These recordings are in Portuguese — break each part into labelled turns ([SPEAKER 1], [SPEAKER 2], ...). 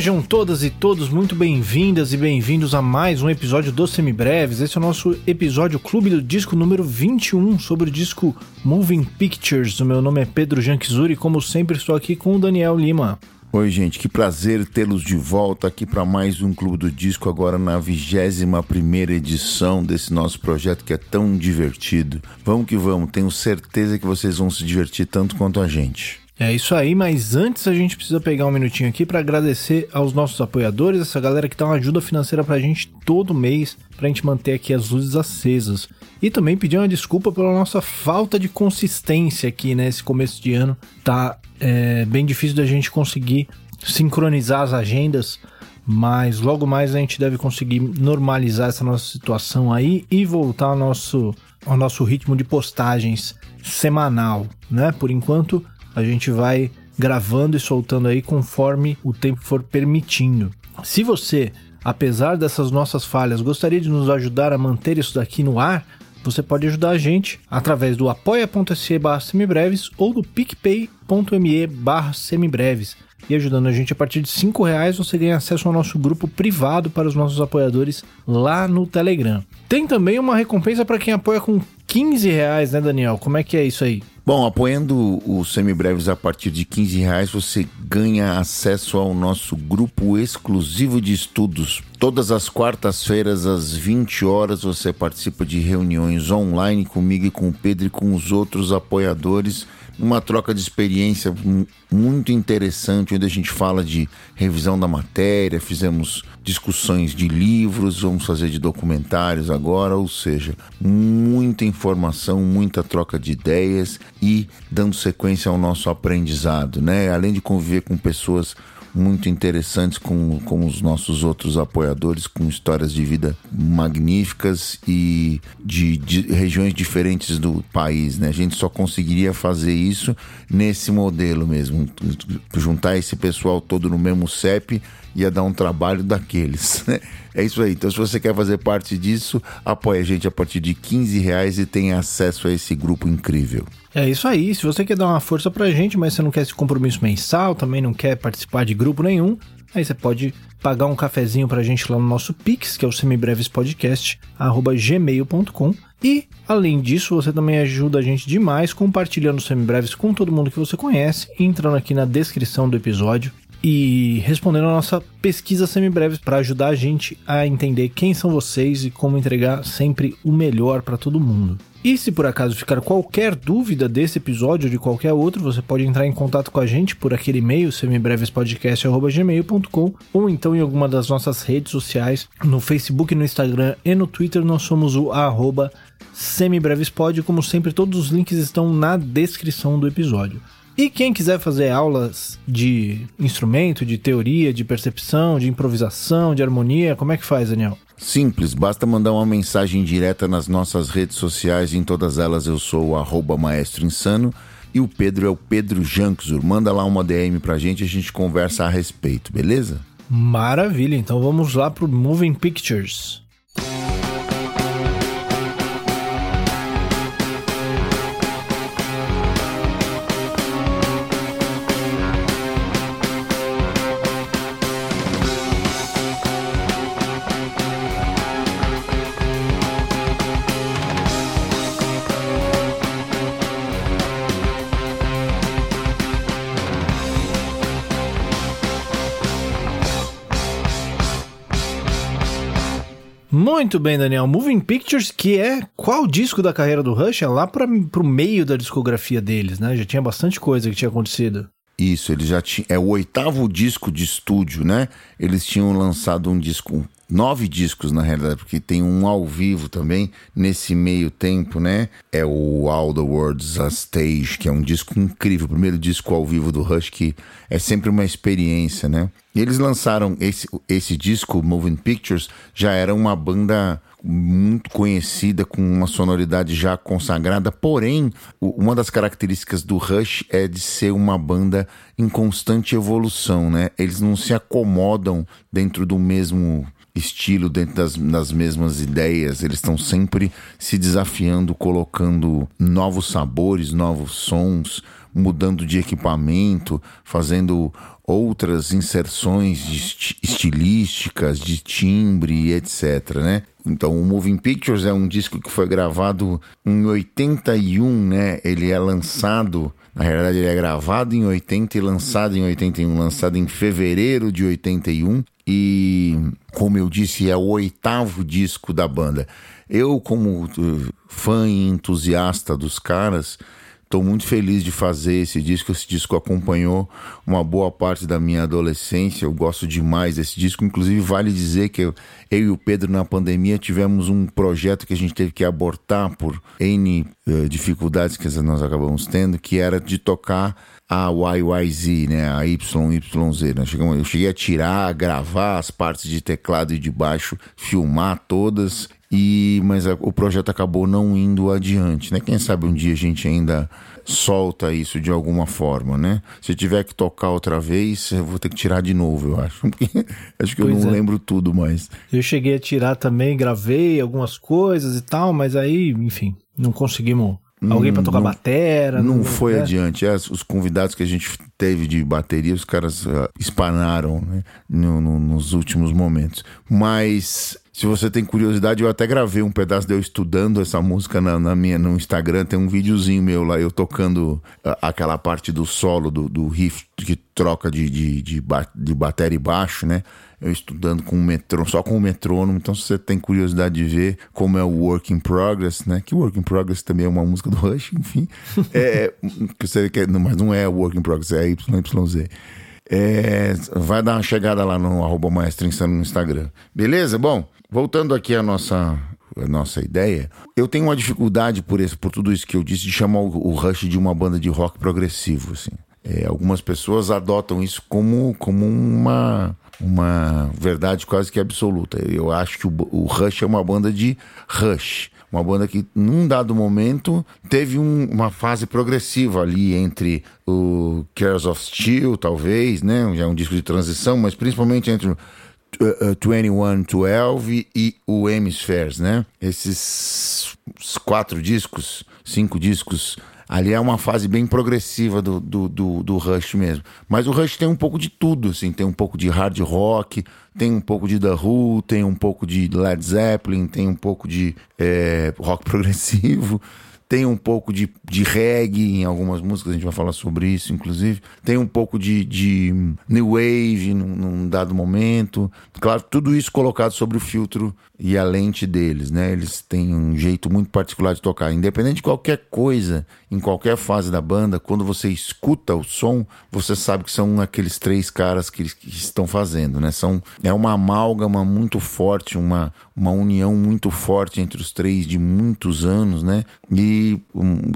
[SPEAKER 1] Sejam todas e todos muito bem-vindas e bem-vindos a mais um episódio do Semibreves. Esse é o nosso episódio Clube do Disco número 21 sobre o disco Moving Pictures. O meu nome é Pedro Janquizuri e como sempre estou aqui com o Daniel Lima.
[SPEAKER 2] Oi, gente, que prazer tê-los de volta aqui para mais um Clube do Disco, agora na 21 primeira edição desse nosso projeto que é tão divertido. Vamos que vamos, tenho certeza que vocês vão se divertir tanto quanto a gente.
[SPEAKER 1] É isso aí, mas antes a gente precisa pegar um minutinho aqui para agradecer aos nossos apoiadores, essa galera que dá uma ajuda financeira pra gente todo mês, pra gente manter aqui as luzes acesas. E também pedir uma desculpa pela nossa falta de consistência aqui nesse começo de ano. Tá é, bem difícil da gente conseguir sincronizar as agendas, mas logo mais a gente deve conseguir normalizar essa nossa situação aí e voltar ao nosso, ao nosso ritmo de postagens semanal, né? Por enquanto a gente vai gravando e soltando aí conforme o tempo for permitindo. Se você, apesar dessas nossas falhas, gostaria de nos ajudar a manter isso daqui no ar, você pode ajudar a gente através do apoia.se barra semibreves ou do picpay.me barra semibreves. E ajudando a gente a partir de 5 reais, você ganha acesso ao nosso grupo privado para os nossos apoiadores lá no Telegram. Tem também uma recompensa para quem apoia com 15 reais, né, Daniel? Como é que é isso aí?
[SPEAKER 2] Bom, apoiando o Semibreves a partir de 15 reais, você ganha acesso ao nosso grupo exclusivo de estudos. Todas as quartas-feiras, às 20 horas, você participa de reuniões online comigo e com o Pedro e com os outros apoiadores uma troca de experiência muito interessante, onde a gente fala de revisão da matéria, fizemos discussões de livros, vamos fazer de documentários agora, ou seja, muita informação, muita troca de ideias e dando sequência ao nosso aprendizado, né? Além de conviver com pessoas muito interessantes com, com os nossos outros apoiadores, com histórias de vida magníficas e de, de regiões diferentes do país. Né? A gente só conseguiria fazer isso nesse modelo mesmo. Juntar esse pessoal todo no mesmo CEP ia dar um trabalho daqueles. Né? É isso aí. Então, se você quer fazer parte disso, apoie a gente a partir de 15 reais e tenha acesso a esse grupo incrível.
[SPEAKER 1] É isso aí. Se você quer dar uma força pra gente, mas você não quer esse compromisso mensal, também não quer participar de grupo nenhum, aí você pode pagar um cafezinho pra gente lá no nosso Pix, que é o semibrevespodcast@gmail.com. E, além disso, você também ajuda a gente demais compartilhando semibreves com todo mundo que você conhece, entrando aqui na descrição do episódio e respondendo a nossa pesquisa semibreves para ajudar a gente a entender quem são vocês e como entregar sempre o melhor para todo mundo. E se por acaso ficar qualquer dúvida desse episódio ou de qualquer outro, você pode entrar em contato com a gente por aquele e-mail semibrevespodcast.gmail.com ou então em alguma das nossas redes sociais, no Facebook, no Instagram e no Twitter nós somos o arroba semibrevespod, como sempre todos os links estão na descrição do episódio. E quem quiser fazer aulas de instrumento, de teoria, de percepção, de improvisação, de harmonia, como é que faz, Daniel?
[SPEAKER 2] Simples, basta mandar uma mensagem direta nas nossas redes sociais, em todas elas eu sou o Maestro Insano e o Pedro é o Pedro Janksur. Manda lá uma DM pra gente e a gente conversa a respeito, beleza?
[SPEAKER 1] Maravilha, então vamos lá pro Moving Pictures. Muito bem, Daniel. Moving Pictures, que é qual disco da carreira do Rush? É lá para pro meio da discografia deles, né? Já tinha bastante coisa que tinha acontecido.
[SPEAKER 2] Isso, ele já tinha. É o oitavo disco de estúdio, né? Eles tinham lançado um disco nove discos na realidade, porque tem um ao vivo também nesse meio tempo, né? É o All the World's a Stage, que é um disco incrível, o primeiro disco ao vivo do Rush, que é sempre uma experiência, né? E eles lançaram esse, esse disco, Moving Pictures, já era uma banda muito conhecida, com uma sonoridade já consagrada, porém, uma das características do Rush é de ser uma banda em constante evolução, né? Eles não se acomodam dentro do mesmo estilo, dentro das, das mesmas ideias. Eles estão sempre se desafiando, colocando novos sabores, novos sons, mudando de equipamento, fazendo outras inserções estilísticas, de timbre, etc, né? Então, o Moving Pictures é um disco que foi gravado em 81, né? Ele é lançado, na realidade ele é gravado em 80 e lançado em 81, lançado em fevereiro de 81 e, como eu disse, é o oitavo disco da banda. Eu, como uh, fã e entusiasta dos caras, Estou muito feliz de fazer esse disco. Esse disco acompanhou uma boa parte da minha adolescência. Eu gosto demais desse disco. Inclusive, vale dizer que eu, eu e o Pedro, na pandemia, tivemos um projeto que a gente teve que abortar por N uh, dificuldades que nós acabamos tendo, que era de tocar a YYZ, né? A YYZ. Né? Eu cheguei a tirar, gravar as partes de teclado e de baixo, filmar todas e mas a, o projeto acabou não indo adiante, né? Quem sabe um dia a gente ainda solta isso de alguma forma, né? Se tiver que tocar outra vez, eu vou ter que tirar de novo, eu acho. acho que pois eu não é. lembro tudo mais.
[SPEAKER 1] Eu cheguei a tirar também, gravei algumas coisas e tal, mas aí, enfim, não conseguimos Alguém para tocar não, batera?
[SPEAKER 2] Não, não foi né? adiante. É, os convidados que a gente teve de bateria, os caras uh, espanaram né? no, no, nos últimos momentos. Mas se você tem curiosidade, eu até gravei um pedaço de eu estudando essa música na, na minha, no Instagram. Tem um videozinho meu lá, eu tocando uh, aquela parte do solo, do, do riff que troca de, de, de, de bateria e baixo, né? Eu estudando com o metrônomo, só com o metrônomo. Então, se você tem curiosidade de ver como é o Work in Progress, né? Que Work in Progress também é uma música do Rush, enfim. é, que você quer, mas não é Work in Progress, é YYZ. É, vai dar uma chegada lá no arroba Maestro Insano no Instagram. Beleza? Bom, voltando aqui à nossa, à nossa ideia, eu tenho uma dificuldade por, esse, por tudo isso que eu disse de chamar o, o Rush de uma banda de rock progressivo. Assim. É, algumas pessoas adotam isso como, como uma, uma verdade quase que absoluta. Eu acho que o, o Rush é uma banda de Rush. Uma banda que, num dado momento, teve um, uma fase progressiva ali entre o Cares of Steel, talvez, né? Já é um disco de transição, mas principalmente entre o uh, 2112 e o Hemispheres, né? Esses quatro discos, cinco discos Ali é uma fase bem progressiva do, do, do, do, Rush mesmo. Mas o Rush tem um pouco de tudo, assim. Tem um pouco de hard rock, tem um pouco de The Who, tem um pouco de Led Zeppelin, tem um pouco de é, rock progressivo tem um pouco de, de reggae em algumas músicas, a gente vai falar sobre isso, inclusive. Tem um pouco de, de new wave num, num, dado momento. Claro, tudo isso colocado sobre o filtro e a lente deles, né? Eles têm um jeito muito particular de tocar. Independente de qualquer coisa, em qualquer fase da banda, quando você escuta o som, você sabe que são aqueles três caras que, que estão fazendo, né? São, é uma amálgama muito forte, uma, uma união muito forte entre os três de muitos anos, né? E,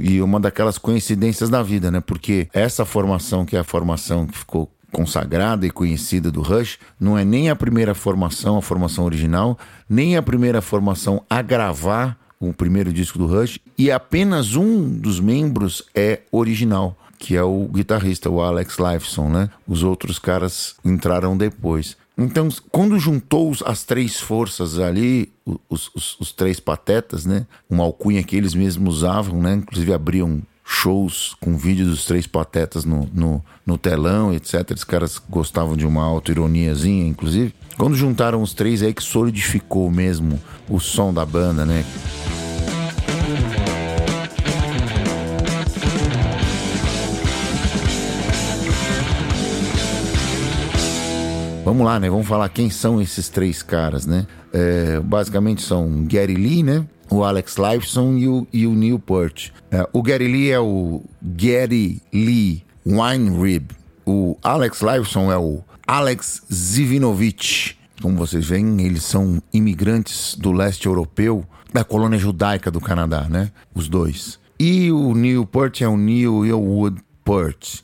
[SPEAKER 2] e uma daquelas coincidências da vida, né? Porque essa formação, que é a formação que ficou consagrada e conhecida do Rush, não é nem a primeira formação, a formação original, nem a primeira formação a gravar o primeiro disco do Rush, e apenas um dos membros é original, que é o guitarrista, o Alex Lifeson, né? Os outros caras entraram depois. Então, quando juntou as três forças ali, os, os, os, três patetas, né? Uma alcunha que eles mesmos usavam, né? Inclusive abriam shows com vídeo dos três patetas no, no, no telão, etc. Os caras gostavam de uma auto-ironiazinha, inclusive. Quando juntaram os três, é aí que solidificou mesmo o som da banda, né? Vamos lá, né? Vamos falar quem são esses três caras, né? É, basicamente são Gary Lee, né? O Alex Lifeson e o, e o Neil Peart. É, o Gary Lee é o Gary Lee Weinrib. O Alex Lifeson é o Alex Zivinovich. Como vocês veem, eles são imigrantes do leste europeu, da colônia judaica do Canadá, né? Os dois. E o Neil Peart é o Neil Elwood Peart.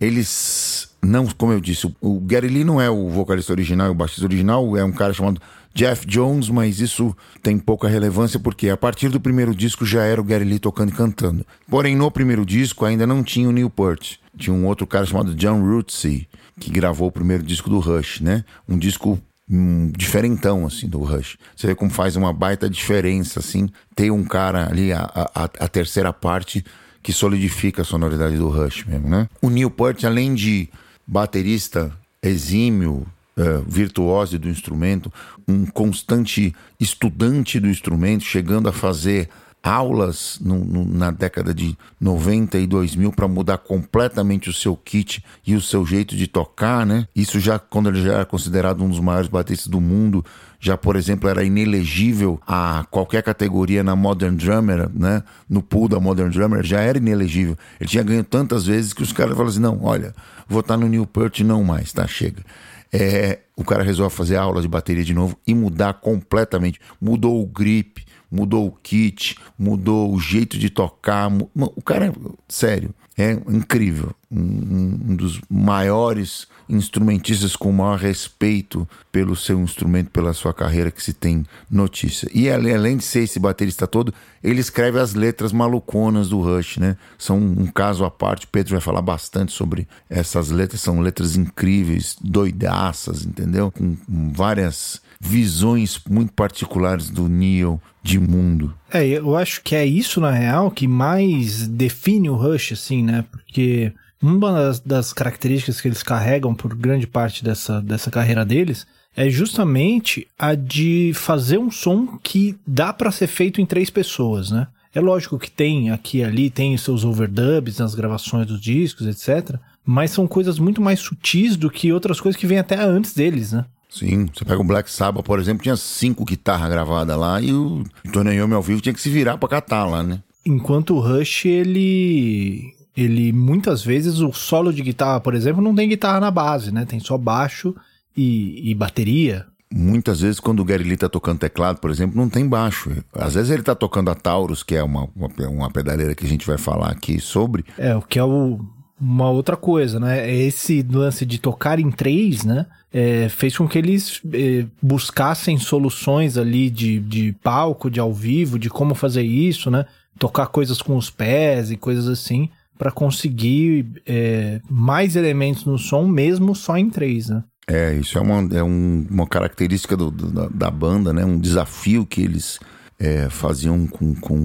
[SPEAKER 2] Eles não, como eu disse, o Gary Lee não é o vocalista original, o baixista original, é um cara chamado Jeff Jones, mas isso tem pouca relevância porque a partir do primeiro disco já era o Gary Lee tocando e cantando. Porém, no primeiro disco ainda não tinha o Newport. Tinha um outro cara chamado John Rootsey, que gravou o primeiro disco do Rush, né? Um disco um, diferentão, assim, do Rush. Você vê como faz uma baita diferença, assim, ter um cara ali, a, a, a terceira parte, que solidifica a sonoridade do Rush mesmo, né? O Neil Peart, além de baterista exímio, uh, virtuoso do instrumento, um constante estudante do instrumento, chegando a fazer aulas no, no, na década de 90 e 2000 para mudar completamente o seu kit e o seu jeito de tocar, né? Isso já quando ele já era considerado um dos maiores bateristas do mundo, já por exemplo era inelegível a qualquer categoria na Modern Drummer, né? No pool da Modern Drummer já era inelegível. Ele tinha ganho tantas vezes que os caras falaram assim: "Não, olha, vou estar no Newport não mais, tá? Chega". É, o cara resolve fazer aula de bateria de novo e mudar completamente. Mudou o grip, mudou o kit, mudou o jeito de tocar. O cara, sério, é incrível. Um, um dos maiores instrumentistas com o maior respeito pelo seu instrumento, pela sua carreira que se tem notícia. E além de ser esse baterista todo, ele escreve as letras maluconas do Rush, né? São um caso à parte. Pedro vai falar bastante sobre essas letras. São letras incríveis, doidaças, entendeu? Com várias visões muito particulares do Neil de mundo.
[SPEAKER 1] É, eu acho que é isso, na real, que mais define o Rush, assim, né? Porque uma das, das características que eles carregam por grande parte dessa, dessa carreira deles é justamente a de fazer um som que dá para ser feito em três pessoas, né? É lógico que tem aqui e ali, tem os seus overdubs nas gravações dos discos, etc. Mas são coisas muito mais sutis do que outras coisas que vêm até antes deles, né?
[SPEAKER 2] Sim, você pega o Black Sabbath, por exemplo, tinha cinco guitarras gravadas lá e o Tony Iommi ao vivo tinha que se virar para catar lá, né?
[SPEAKER 1] Enquanto o Rush, ele ele muitas vezes o solo de guitarra, por exemplo, não tem guitarra na base, né? Tem só baixo e, e bateria.
[SPEAKER 2] Muitas vezes, quando o Gary Lee tá tocando teclado, por exemplo, não tem baixo. Às vezes ele tá tocando a Taurus, que é uma, uma, uma pedaleira que a gente vai falar aqui sobre.
[SPEAKER 1] É, o que é o, uma outra coisa, né? É esse lance de tocar em três, né? É, fez com que eles é, buscassem soluções ali de, de palco, de ao vivo, de como fazer isso, né? Tocar coisas com os pés e coisas assim, para conseguir é, mais elementos no som, mesmo só em três, né?
[SPEAKER 2] É, isso é uma, é um, uma característica do, do, da, da, banda, né? Um desafio que eles é, faziam com, com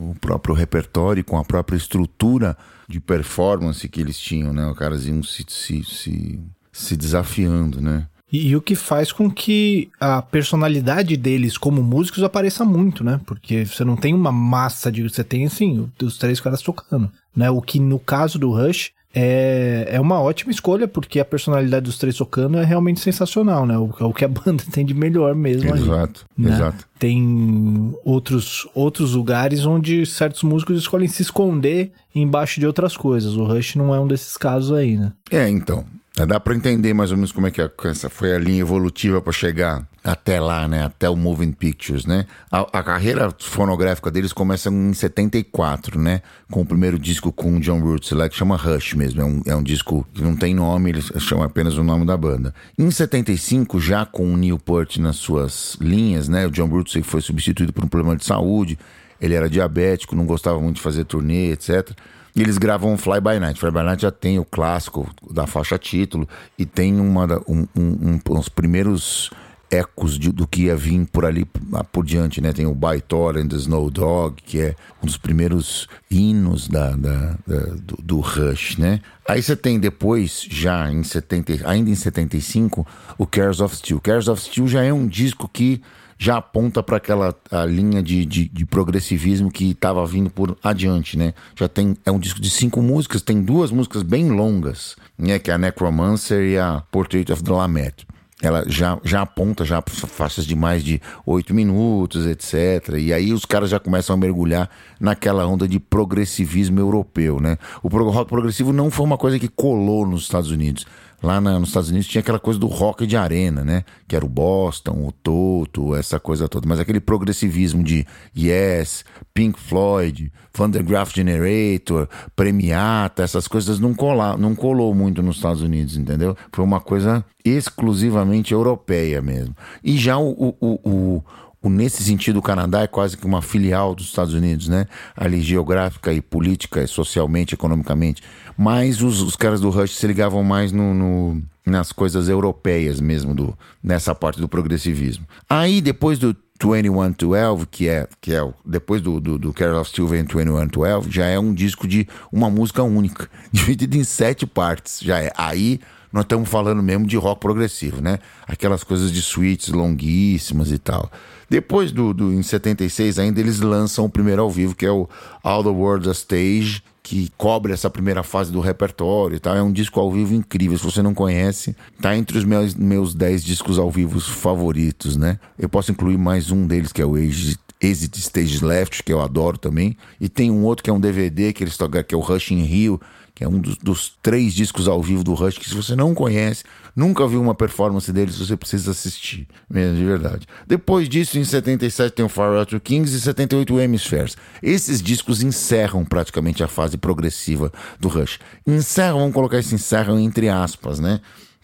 [SPEAKER 2] o próprio repertório, com a própria estrutura de performance que eles tinham, né? Os caras iam se, se, se, se desafiando, né?
[SPEAKER 1] E, e, o que faz com que a personalidade deles como músicos apareça muito, né? Porque você não tem uma massa de. Você tem, assim, os três caras tocando. Né? O que no caso do Rush é, é uma ótima escolha, porque a personalidade dos três tocando é realmente sensacional, né? O, o que a banda tem de melhor mesmo.
[SPEAKER 2] Exato,
[SPEAKER 1] né?
[SPEAKER 2] exato.
[SPEAKER 1] Tem outros, outros lugares onde certos músicos escolhem se esconder embaixo de outras coisas. O Rush não é um desses casos aí, né?
[SPEAKER 2] É, então. É, dá para entender mais ou menos como é que essa foi a linha evolutiva para chegar até lá, né? Até o Moving Pictures, né? A, a, carreira fonográfica deles começa em 74, né? Com o primeiro disco com o John Roots lá, que chama Rush mesmo. É um, é um disco que não tem nome, eles chamam apenas o nome da banda. Em 75, já com o Neil Peart nas suas linhas, né? O John Roots foi substituído por um problema de saúde. Ele era diabético, não gostava muito de fazer turnê, etc. E eles gravam Fly By Night. Fly By Night já tem o clássico da faixa título e tem uma, um, um, um, uns primeiros ecos de, do que ia vir por ali por diante, né? Tem o By Thor and the Snow Dog, que é um dos primeiros hinos da, da, da do, do, Rush, né? Aí você tem depois, já em 70, ainda em 75, o Cares of Steel. Cares of Steel já é um disco que já aponta para aquela linha de, de, de progressivismo que estava vindo por adiante, né? Já tem é um disco de cinco músicas, tem duas músicas bem longas, né? Que é a Necromancer e a Portrait of the Lamette ela já, já aponta já faixas de mais de oito minutos, etc. E aí os caras já começam a mergulhar naquela onda de progressivismo europeu, né? O rock progressivo não foi uma coisa que colou nos Estados Unidos. Lá na, nos Estados Unidos tinha aquela coisa do rock de arena, né? Que era o Boston, o Toto, essa coisa toda. Mas aquele progressivismo de Yes, Pink Floyd, Vandergraaf Generator, Premiata, essas coisas não, colar, não colou muito nos Estados Unidos, entendeu? Foi uma coisa exclusivamente europeia mesmo. E já o, o, o, nesse sentido, o Canadá é quase que uma filial dos Estados Unidos, né? Ali geográfica e política, socialmente, economicamente. Mas os, os caras do Rush se ligavam mais no, no, nas coisas europeias mesmo, do, nessa parte do progressivismo. Aí, depois do 2112, que é, que é depois do, do, do Carol of Steel vem 2112, já é um disco de uma música única, dividido em sete partes. Já é. Aí nós estamos falando mesmo de rock progressivo, né? Aquelas coisas de suítes longuíssimas e tal. Depois do, do em 76 ainda eles lançam o primeiro ao vivo, que é o All the World's a Stage, que cobre essa primeira fase do repertório e tal. É um disco ao vivo incrível. Se você não conhece, tá entre os meus, meus 10 discos ao vivo favoritos, né? Eu posso incluir mais um deles, que é o Age Exit Stage Left, que eu adoro também. E tem um outro que é um DVD que eles tocam, que é o Rush in Rio, que é um dos, dos, três discos ao vivo do Rush, que se você não conhece, nunca viu uma performance deles, você precisa assistir, mesmo de verdade. Depois disso, em 77 tem o Far Out Kings e 78 o Hemispheres. Esses discos encerram praticamente a fase progressiva do Rush. Encerram, vamos colocar esse encerram entre aspas, né?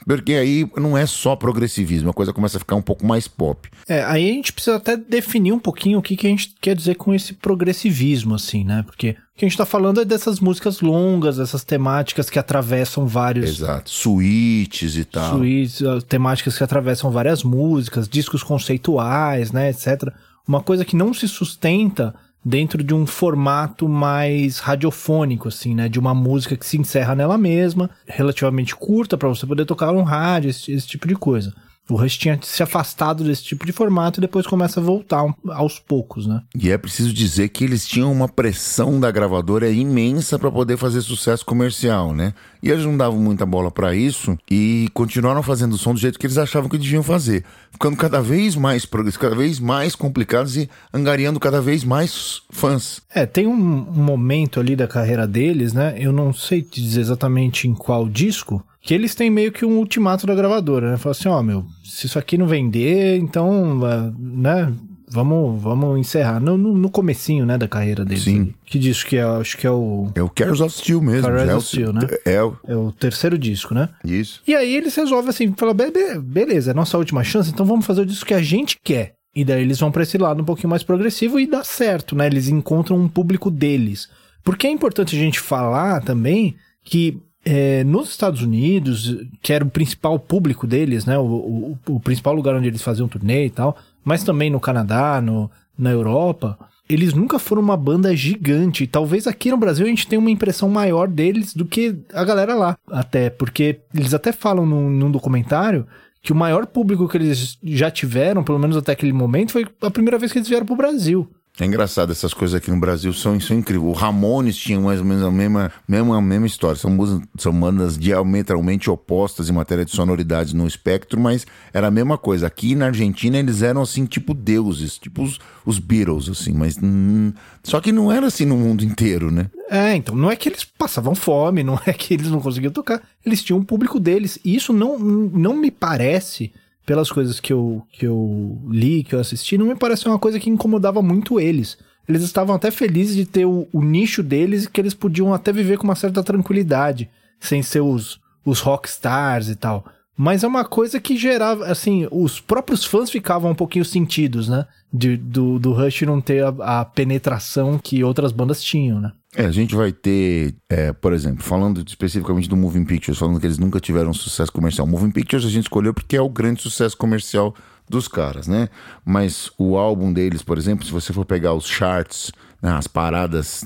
[SPEAKER 2] Porque aí não é só progressivismo, a coisa começa a ficar um pouco mais pop.
[SPEAKER 1] É, aí a gente precisa até definir um pouquinho o que, que a gente quer dizer com esse progressivismo, assim, né? Porque o que a gente tá falando é dessas músicas longas, essas temáticas que atravessam vários.
[SPEAKER 2] Exato. Suítes e tal.
[SPEAKER 1] Suítes, temáticas que atravessam várias músicas, discos conceituais, né, etc. Uma coisa que não se sustenta dentro de um formato mais radiofônico, assim, né? De uma música que se encerra nela mesma, relativamente curta para você poder tocar no rádio, esse, esse tipo de coisa. O Rush tinha se afastado desse tipo de formato e depois começa a voltar aos poucos, né?
[SPEAKER 2] E é preciso dizer que eles tinham uma pressão da gravadora imensa para poder fazer sucesso comercial, né? E eles não davam muita bola para isso e continuaram fazendo o som do jeito que eles achavam que deviam fazer, ficando cada vez mais cada vez mais complicados e angariando cada vez mais fãs.
[SPEAKER 1] É, tem um, momento ali da carreira deles, né? Eu não sei te dizer exatamente em qual disco, que eles têm meio que um ultimato da gravadora, né? Fala assim, ó, oh, meu, se isso aqui não vender, então, né, vamos, vamos encerrar. No, no, no comecinho, né, da carreira deles.
[SPEAKER 2] Sim.
[SPEAKER 1] Que disco que é? Acho que é o...
[SPEAKER 2] É o Cares of Steel mesmo.
[SPEAKER 1] Cares
[SPEAKER 2] é
[SPEAKER 1] of Steel, né?
[SPEAKER 2] É o...
[SPEAKER 1] é o terceiro disco, né?
[SPEAKER 2] Isso.
[SPEAKER 1] E aí eles resolvem assim, falam, be beleza, é nossa última chance, então vamos fazer o disco que a gente quer. E daí eles vão pra esse lado um pouquinho mais progressivo e dá certo, né? Eles encontram um público deles. Porque é importante a gente falar também que é, nos Estados Unidos, que era o principal público deles, né? O, o, o, principal lugar onde eles faziam turnê e tal, mas também no Canadá, no, na Europa, eles nunca foram uma banda gigante. Talvez aqui no Brasil a gente tenha uma impressão maior deles do que a galera lá. Até porque eles até falam num, num documentário que o maior público que eles já tiveram, pelo menos até aquele momento, foi a primeira vez que eles vieram pro Brasil.
[SPEAKER 2] É engraçado, essas coisas aqui no Brasil são, são incríveis. O Ramones tinha mais ou menos a mesma, mesma, a mesma história. São, são bandas diametralmente opostas em matéria de sonoridade no espectro, mas era a mesma coisa. Aqui na Argentina eles eram assim, tipo deuses, tipo os, os Beatles, assim, mas. Hum, só que não era assim no mundo inteiro, né?
[SPEAKER 1] É, então, não é que eles passavam fome, não é que eles não conseguiam tocar. Eles tinham um público deles. E isso não, não me parece pelas coisas que eu, que eu li, que eu assisti, não me parece uma coisa que incomodava muito eles. Eles estavam até felizes de ter o, o nicho deles e que eles podiam até viver com uma certa tranquilidade, sem ser os, os rockstars e tal. Mas é uma coisa que gerava, assim, os próprios fãs ficavam um pouquinho sentidos, né? De, do, do Rush não ter a, a penetração que outras bandas tinham, né?
[SPEAKER 2] É, a gente vai ter, é, por exemplo, falando especificamente do Moving Pictures, falando que eles nunca tiveram sucesso comercial. Moving Pictures a gente escolheu porque é o grande sucesso comercial dos caras, né? Mas o álbum deles, por exemplo, se você for pegar os charts, né, as paradas,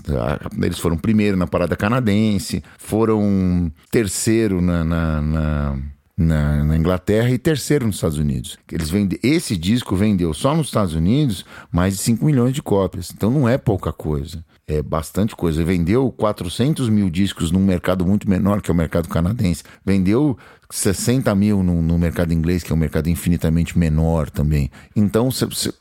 [SPEAKER 2] eles foram primeiro na parada canadense, foram terceiro na, na, na na, na, Inglaterra e terceiro nos Estados Unidos. Eles vendem, esse disco vendeu só nos Estados Unidos mais de 5 milhões de cópias. Então não é pouca coisa é bastante coisa. Vendeu 400 mil discos num mercado muito menor, que é o mercado canadense. Vendeu 60 mil no, no mercado inglês, que é um mercado infinitamente menor também. Então,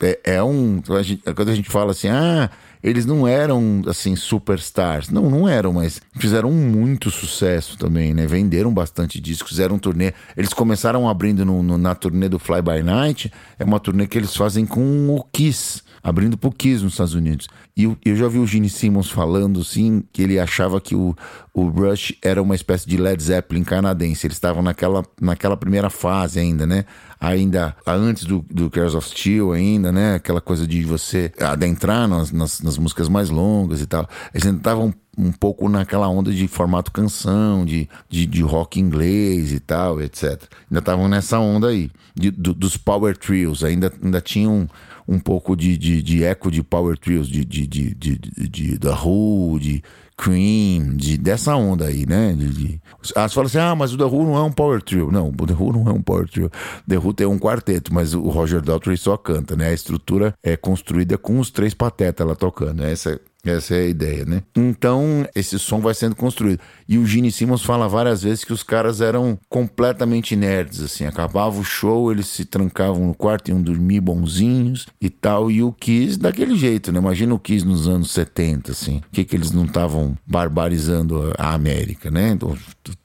[SPEAKER 2] é, é um. A gente, quando a gente fala assim, ah, eles não eram assim superstars. Não, não eram, mas fizeram muito sucesso também, né? Venderam bastante discos, fizeram turnê. Eles começaram abrindo no, no, na turnê do Fly By Night. É uma turnê que eles fazem com o Kiss abrindo pro Kiss nos Estados Unidos. E eu, eu já vi o Gene Simmons falando, assim, que ele achava que o, o Rush era uma espécie de Led Zeppelin canadense. Eles estavam naquela, naquela primeira fase ainda, né? Ainda antes do, do Cares of Steel, ainda, né? Aquela coisa de você adentrar nas, nas, nas músicas mais longas e tal. Eles ainda estavam um pouco naquela onda de formato canção, de, de, de rock inglês e tal, etc. Ainda estavam nessa onda aí, de, do, dos power trios, ainda, ainda tinham um, um pouco de, de, de eco de power trios, de, de, de, de, de, de The Who, de Cream, de, dessa onda aí, né? De, de... Ah, você fala assim, ah, mas o The Who não é um power trio. Não, o The Who não é um power trio. The Who tem um quarteto, mas o Roger Daltrey só canta, né? A estrutura é construída com os três patetas lá tocando. Essa essa é a ideia, né? Então, esse som vai sendo construído. E o Gene Simmons fala várias vezes que os caras eram completamente nerds, assim. Acabava o show, eles se trancavam no quarto, iam dormir bonzinhos e tal. E o Kiss daquele jeito, né? Imagina o Kiss nos anos 70, assim. O que que eles não estavam barbarizando a América, né?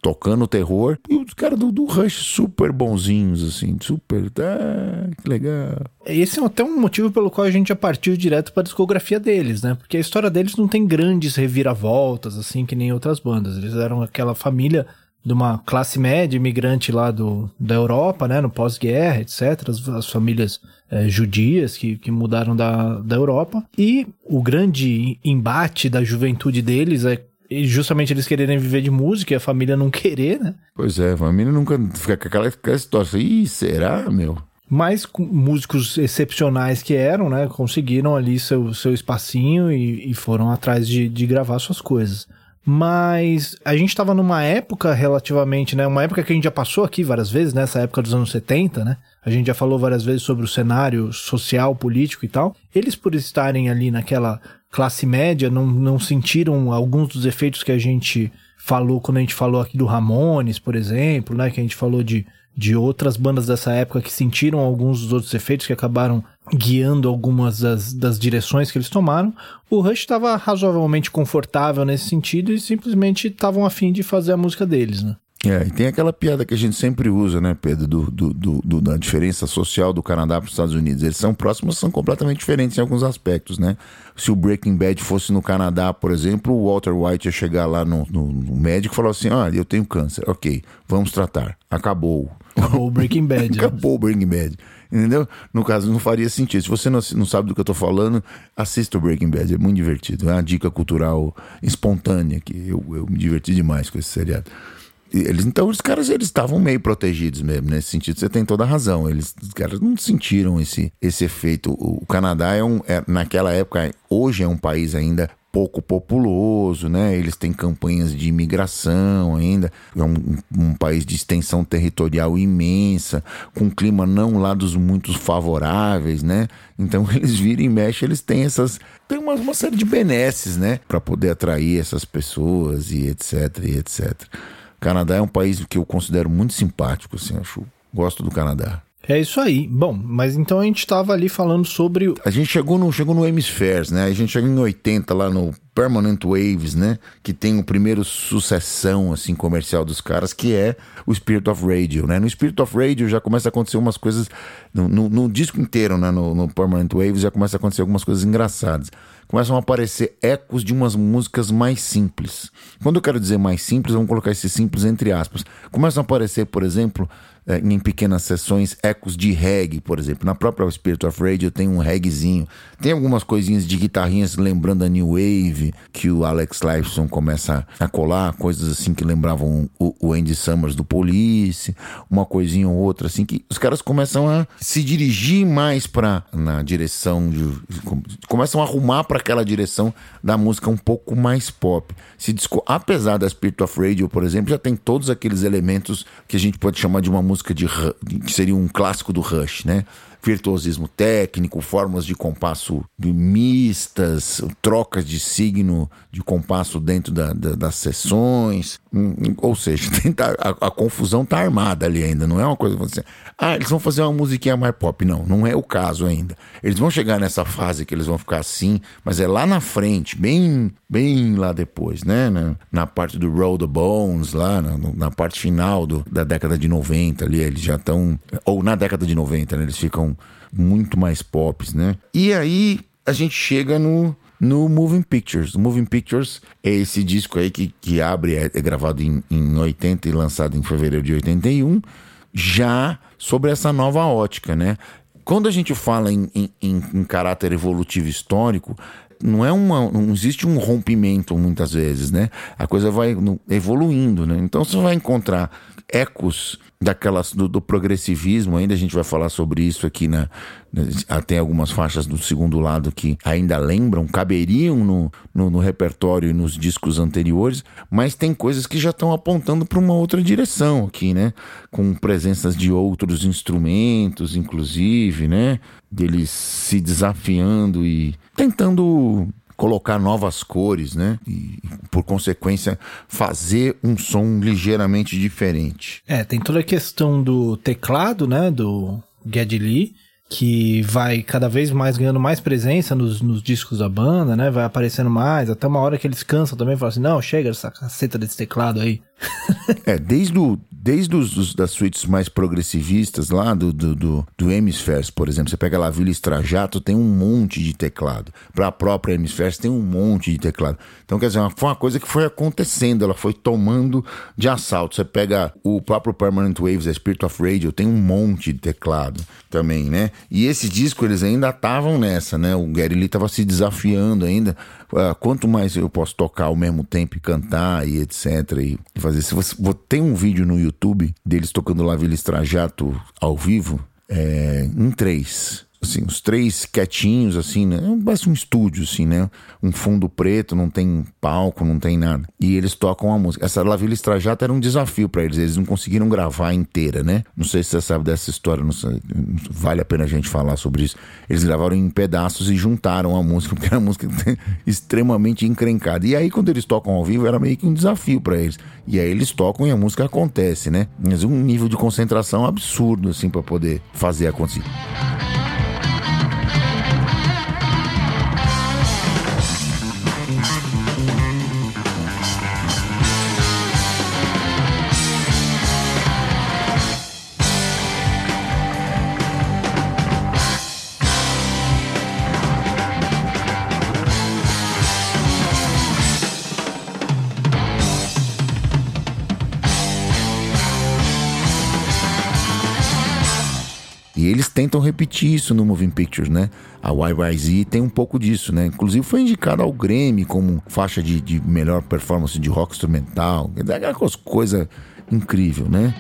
[SPEAKER 2] Tocando terror. E os caras do, do Rush super bonzinhos, assim. Super... Ah, que legal.
[SPEAKER 1] Esse é até um motivo pelo qual a gente já partiu direto para a discografia deles, né? Porque a história deles não tem grandes reviravoltas, assim, que nem outras bandas. Eles eram aquela família de uma classe média imigrante lá do, da Europa, né? No pós-guerra, etc. As, as famílias é, judias que, que mudaram da, da Europa. E o grande embate da juventude deles é justamente eles quererem viver de música e a família não querer, né?
[SPEAKER 2] Pois é, a família nunca fica com aquela, aquela história. Ih, será, meu?
[SPEAKER 1] Mas músicos excepcionais que eram, né, conseguiram ali seu, seu espacinho e, e foram atrás de, de gravar suas coisas. Mas a gente estava numa época relativamente, né? Uma época que a gente já passou aqui várias vezes, nessa né, época dos anos 70, né? A gente já falou várias vezes sobre o cenário social, político e tal. Eles, por estarem ali naquela classe média, não, não sentiram alguns dos efeitos que a gente falou quando a gente falou aqui do Ramones, por exemplo, né? Que a gente falou de de outras bandas dessa época que sentiram alguns dos outros efeitos que acabaram guiando algumas das, das direções que eles tomaram. O Rush estava razoavelmente confortável nesse sentido e simplesmente estavam afim de fazer a música deles, né?
[SPEAKER 2] É, e tem aquela piada que a gente sempre usa, né, Pedro, do, do, do, da diferença social do Canadá para os Estados Unidos. Eles são próximos, são completamente diferentes em alguns aspectos, né? Se o Breaking Bad fosse no Canadá, por exemplo, o Walter White ia chegar lá no, no, no médico e falar assim: ah, eu tenho câncer, ok, vamos tratar. Acabou.
[SPEAKER 1] Acabou o Breaking Bad.
[SPEAKER 2] Né? Acabou o Breaking Bad. Entendeu? No caso, não faria sentido. Se você não, não sabe do que eu tô falando, assista o Breaking Bad. É muito divertido. É uma dica cultural espontânea que eu, eu me diverti demais com esse seriado. Eles, então, os caras eles estavam meio protegidos mesmo, nesse sentido. Você tem toda a razão. Eles, os caras não sentiram esse, esse efeito. O, Canadá é um, é, naquela época, hoje é um país ainda pouco populoso, né? Eles têm campanhas de imigração ainda. É um, um, país de extensão territorial imensa, com clima não lá dos muito favoráveis, né? Então eles viram e mexem, eles têm essas. Tem uma, uma série de benesses, né? Para poder atrair essas pessoas e etc, e etc. Canadá é um país que eu considero muito simpático, assim, acho. Gosto do Canadá.
[SPEAKER 1] É isso aí. Bom, mas então a gente estava ali falando sobre.
[SPEAKER 2] A gente chegou no, chegou no Hemispheres, né? A gente chegou em 80 lá no Permanent Waves, né? Que tem o primeiro sucessão, assim, comercial dos caras, que é o Spirit of Radio, né? No Spirit of Radio já começa a acontecer umas coisas. No, no, no disco inteiro, né? No, no Permanent Waves já começa a acontecer algumas coisas engraçadas começam a aparecer ecos de umas músicas mais simples. Quando eu quero dizer mais simples, vamos colocar esse simples entre aspas. Começam a aparecer, por exemplo, em pequenas sessões ecos de reggae, por exemplo. Na própria Spirit of Radio tem um reggaezinho. Tem algumas coisinhas de guitarrinhas lembrando a New Wave, que o Alex Lifeson começa a colar, coisas assim que lembravam o, Andy Summers do Police, uma coisinha ou outra assim que os caras começam a se dirigir mais para na direção de começam a arrumar para aquela direção da música um pouco mais pop. Se apesar da Spirit of Radio, por exemplo, já tem todos aqueles elementos que a gente pode chamar de uma música música de que seria um clássico do Rush, né? Virtuosismo técnico, formas de compasso mistas, trocas de signo de compasso dentro da, da, das sessões. Hum, hum, ou seja, a, a, confusão tá armada ali ainda. Não é uma coisa você. Ah, eles vão fazer uma musiquinha mais pop. Não, não é o caso ainda. Eles vão chegar nessa fase que eles vão ficar assim, mas é lá na frente, bem, bem lá depois, né? Na, na parte do Roll the Bones, lá na, na parte final do, da década de 90 ali, eles já estão. Ou na década de 90, né? Eles ficam muito mais pops, né? E aí a gente chega no, no Moving Pictures. O Moving Pictures é esse disco aí que, que abre, é, é gravado em, em 80 e lançado em fevereiro de 81, já sobre essa nova ótica, né? Quando a gente fala em, em, em caráter evolutivo histórico, não é uma, não existe um rompimento muitas vezes, né? A coisa vai evoluindo, né? Então você vai encontrar ecos daquelas do, do, progressivismo, ainda a gente vai falar sobre isso aqui na, na, tem algumas faixas do segundo lado que ainda lembram, caberiam no, no, no repertório e nos discos anteriores, mas tem coisas que já estão apontando para uma outra direção aqui, né? Com presenças de outros instrumentos, inclusive, né? Deles se desafiando e tentando colocar novas cores, né? E, por consequência, fazer um som ligeiramente diferente.
[SPEAKER 1] É, tem toda a questão do teclado, né? Do Geddy Lee que vai cada vez mais ganhando mais presença nos, nos, discos da banda, né? Vai aparecendo mais, até uma hora que eles cansam também, falam assim, não, chega essa caceta desse teclado aí.
[SPEAKER 2] É, desde o, desde os, os, das suítes mais progressivistas lá do, do, do, do Hemispheres, por exemplo, você pega lá a Vila Estrajato, tem um monte de teclado. Para a própria Hemispheres tem um monte de teclado. Então, quer dizer, foi uma coisa que foi acontecendo, ela foi tomando de assalto. Você pega o próprio Permanent Waves, a Spirit of Radio, tem um monte de teclado também, né? E esse disco eles ainda estavam nessa, né? O Gary Lee estava se desafiando ainda. Uh, quanto mais eu posso tocar ao mesmo tempo e cantar e etc. E fazer. Se você tem um vídeo no YouTube deles tocando La Villa Estrajato ao vivo, é, em três assim, os três quietinhos, assim, né? Parece um estúdio, assim, né? Um fundo preto, não tem palco, não tem nada. E eles tocam a música. Essa La Villa Estrajata era um desafio para eles, eles não conseguiram gravar inteira, né? Não sei se você sabe dessa história, não sei, vale a pena a gente falar sobre isso. Eles gravaram em pedaços e juntaram a música, porque era uma música extremamente encrencada. E aí, quando eles tocam ao vivo, era meio que um desafio para eles. E aí eles tocam e a música acontece, né? Mas um nível de concentração absurdo, assim, para poder fazer acontecer. Eles tentam repetir isso no Moving Pictures, né? A YYZ tem um pouco disso, né? Inclusive foi indicado ao Grammy como faixa de, de melhor performance de rock instrumental. É aquela coisa incrível, né?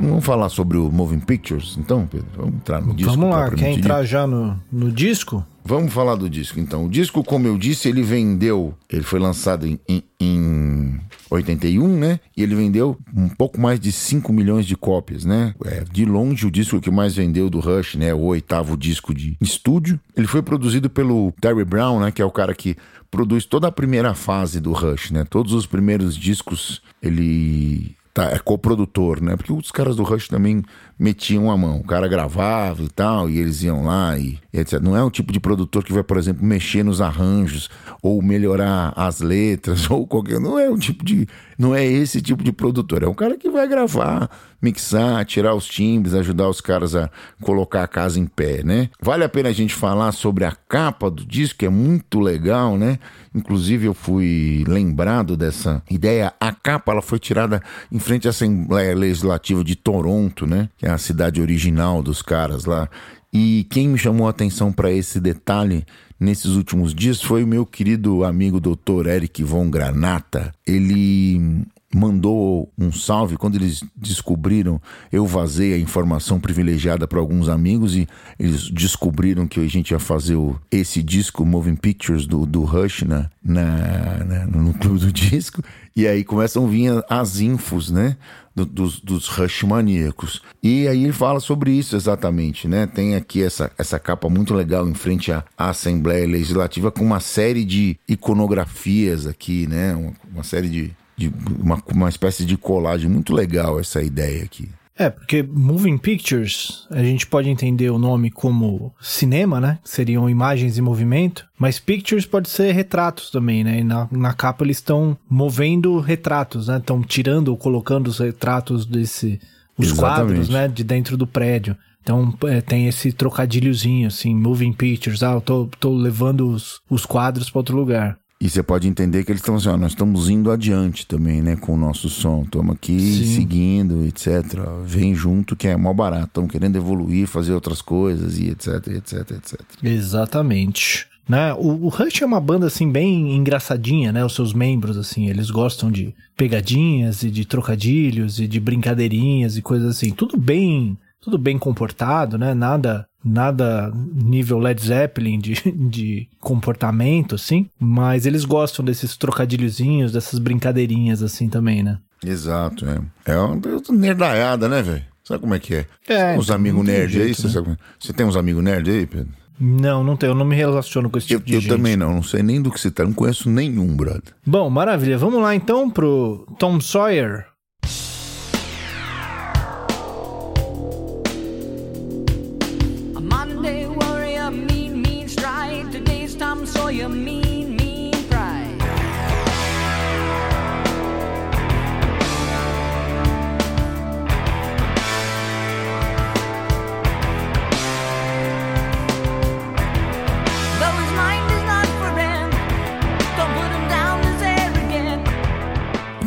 [SPEAKER 2] Vamos falar sobre o Moving Pictures, então, Pedro? Vamos entrar no disco.
[SPEAKER 1] Vamos lá, quer entrar já no, no disco?
[SPEAKER 2] Vamos falar do disco, então. O disco, como eu disse, ele vendeu, ele foi lançado em, em, em 81, né? E ele vendeu um pouco mais de 5 milhões de cópias, né? É, de longe o disco que mais vendeu do Rush, né? O oitavo disco de estúdio. Ele foi produzido pelo Terry Brown, né? Que é o cara que produz toda a primeira fase do Rush, né? Todos os primeiros discos ele tá, é coprodutor, né? Porque os caras do Rush também metiam a mão. O cara gravava e tal, e eles iam lá e, e etc. Não é o tipo de produtor que vai, por exemplo, mexer nos arranjos ou melhorar as letras ou qualquer. Não é o tipo de. Não é esse tipo de produtor. É um cara que vai gravar, mixar, tirar os timbres, ajudar os caras a colocar a casa em pé, né? Vale a pena a gente falar sobre a capa do disco, que é muito legal, né? Inclusive eu fui lembrado dessa ideia. A capa ela foi tirada em frente à Assembleia Legislativa de Toronto, né? Que a cidade original dos caras lá. E quem me chamou a atenção para esse detalhe nesses últimos dias foi o meu querido amigo Dr. Eric von Granata. Ele mandou um salve quando eles descobriram. Eu vazei a informação privilegiada para alguns amigos e eles descobriram que a gente ia fazer o, esse disco Moving Pictures do, do Rush na, na, na, no clube do disco. E aí começam a vir as infos, né? Do, dos, dos Rush maníacos. E aí ele fala sobre isso exatamente, né? Tem aqui essa, essa capa muito legal em frente à, à Assembleia Legislativa com uma série de iconografias aqui, né? Uma, uma série de de uma, uma espécie de colagem muito legal essa ideia aqui.
[SPEAKER 1] É, porque Moving Pictures, a gente pode entender o nome como cinema, né? Seriam imagens em movimento, mas Pictures pode ser retratos também, né? E na, na capa eles estão movendo retratos, né? Estão tirando ou colocando os retratos desse os quadros, né, de dentro do prédio. Então é, tem esse trocadilhozinho, assim, moving pictures. Ah, eu tô, tô levando os, os quadros para outro lugar.
[SPEAKER 2] E você pode entender que eles estão assim, ó, nós estamos indo adiante também, né, com o nosso som. Estamos aqui Sim. seguindo, etc. Vem junto que é mó barato. Estamos querendo evoluir, fazer outras coisas e etc, etc, etc.
[SPEAKER 1] Exatamente. Né? O, o Rush é uma banda assim bem engraçadinha, né? Os seus membros assim, eles gostam de pegadinhas e de trocadilhos e de brincadeirinhas e coisas assim. Tudo bem, tudo bem comportado, né? Nada nada nível Led Zeppelin de, de comportamento, assim, mas eles gostam desses trocadilhozinhos, dessas brincadeirinhas, assim, também, né?
[SPEAKER 2] Exato, é. É uma nerdaiada, né, velho? Sabe como é que é? É. Uns amigos nerd jeito, aí, você, né? sabe... É? você tem uns amigos nerd aí, Pedro?
[SPEAKER 1] Não, não tenho. Eu não me relaciono com esse tipo
[SPEAKER 2] eu,
[SPEAKER 1] de
[SPEAKER 2] eu
[SPEAKER 1] gente.
[SPEAKER 2] Eu também não. Não sei nem do que você tá. Não conheço nenhum, brother.
[SPEAKER 1] Bom, maravilha. Vamos lá então pro Tom Sawyer.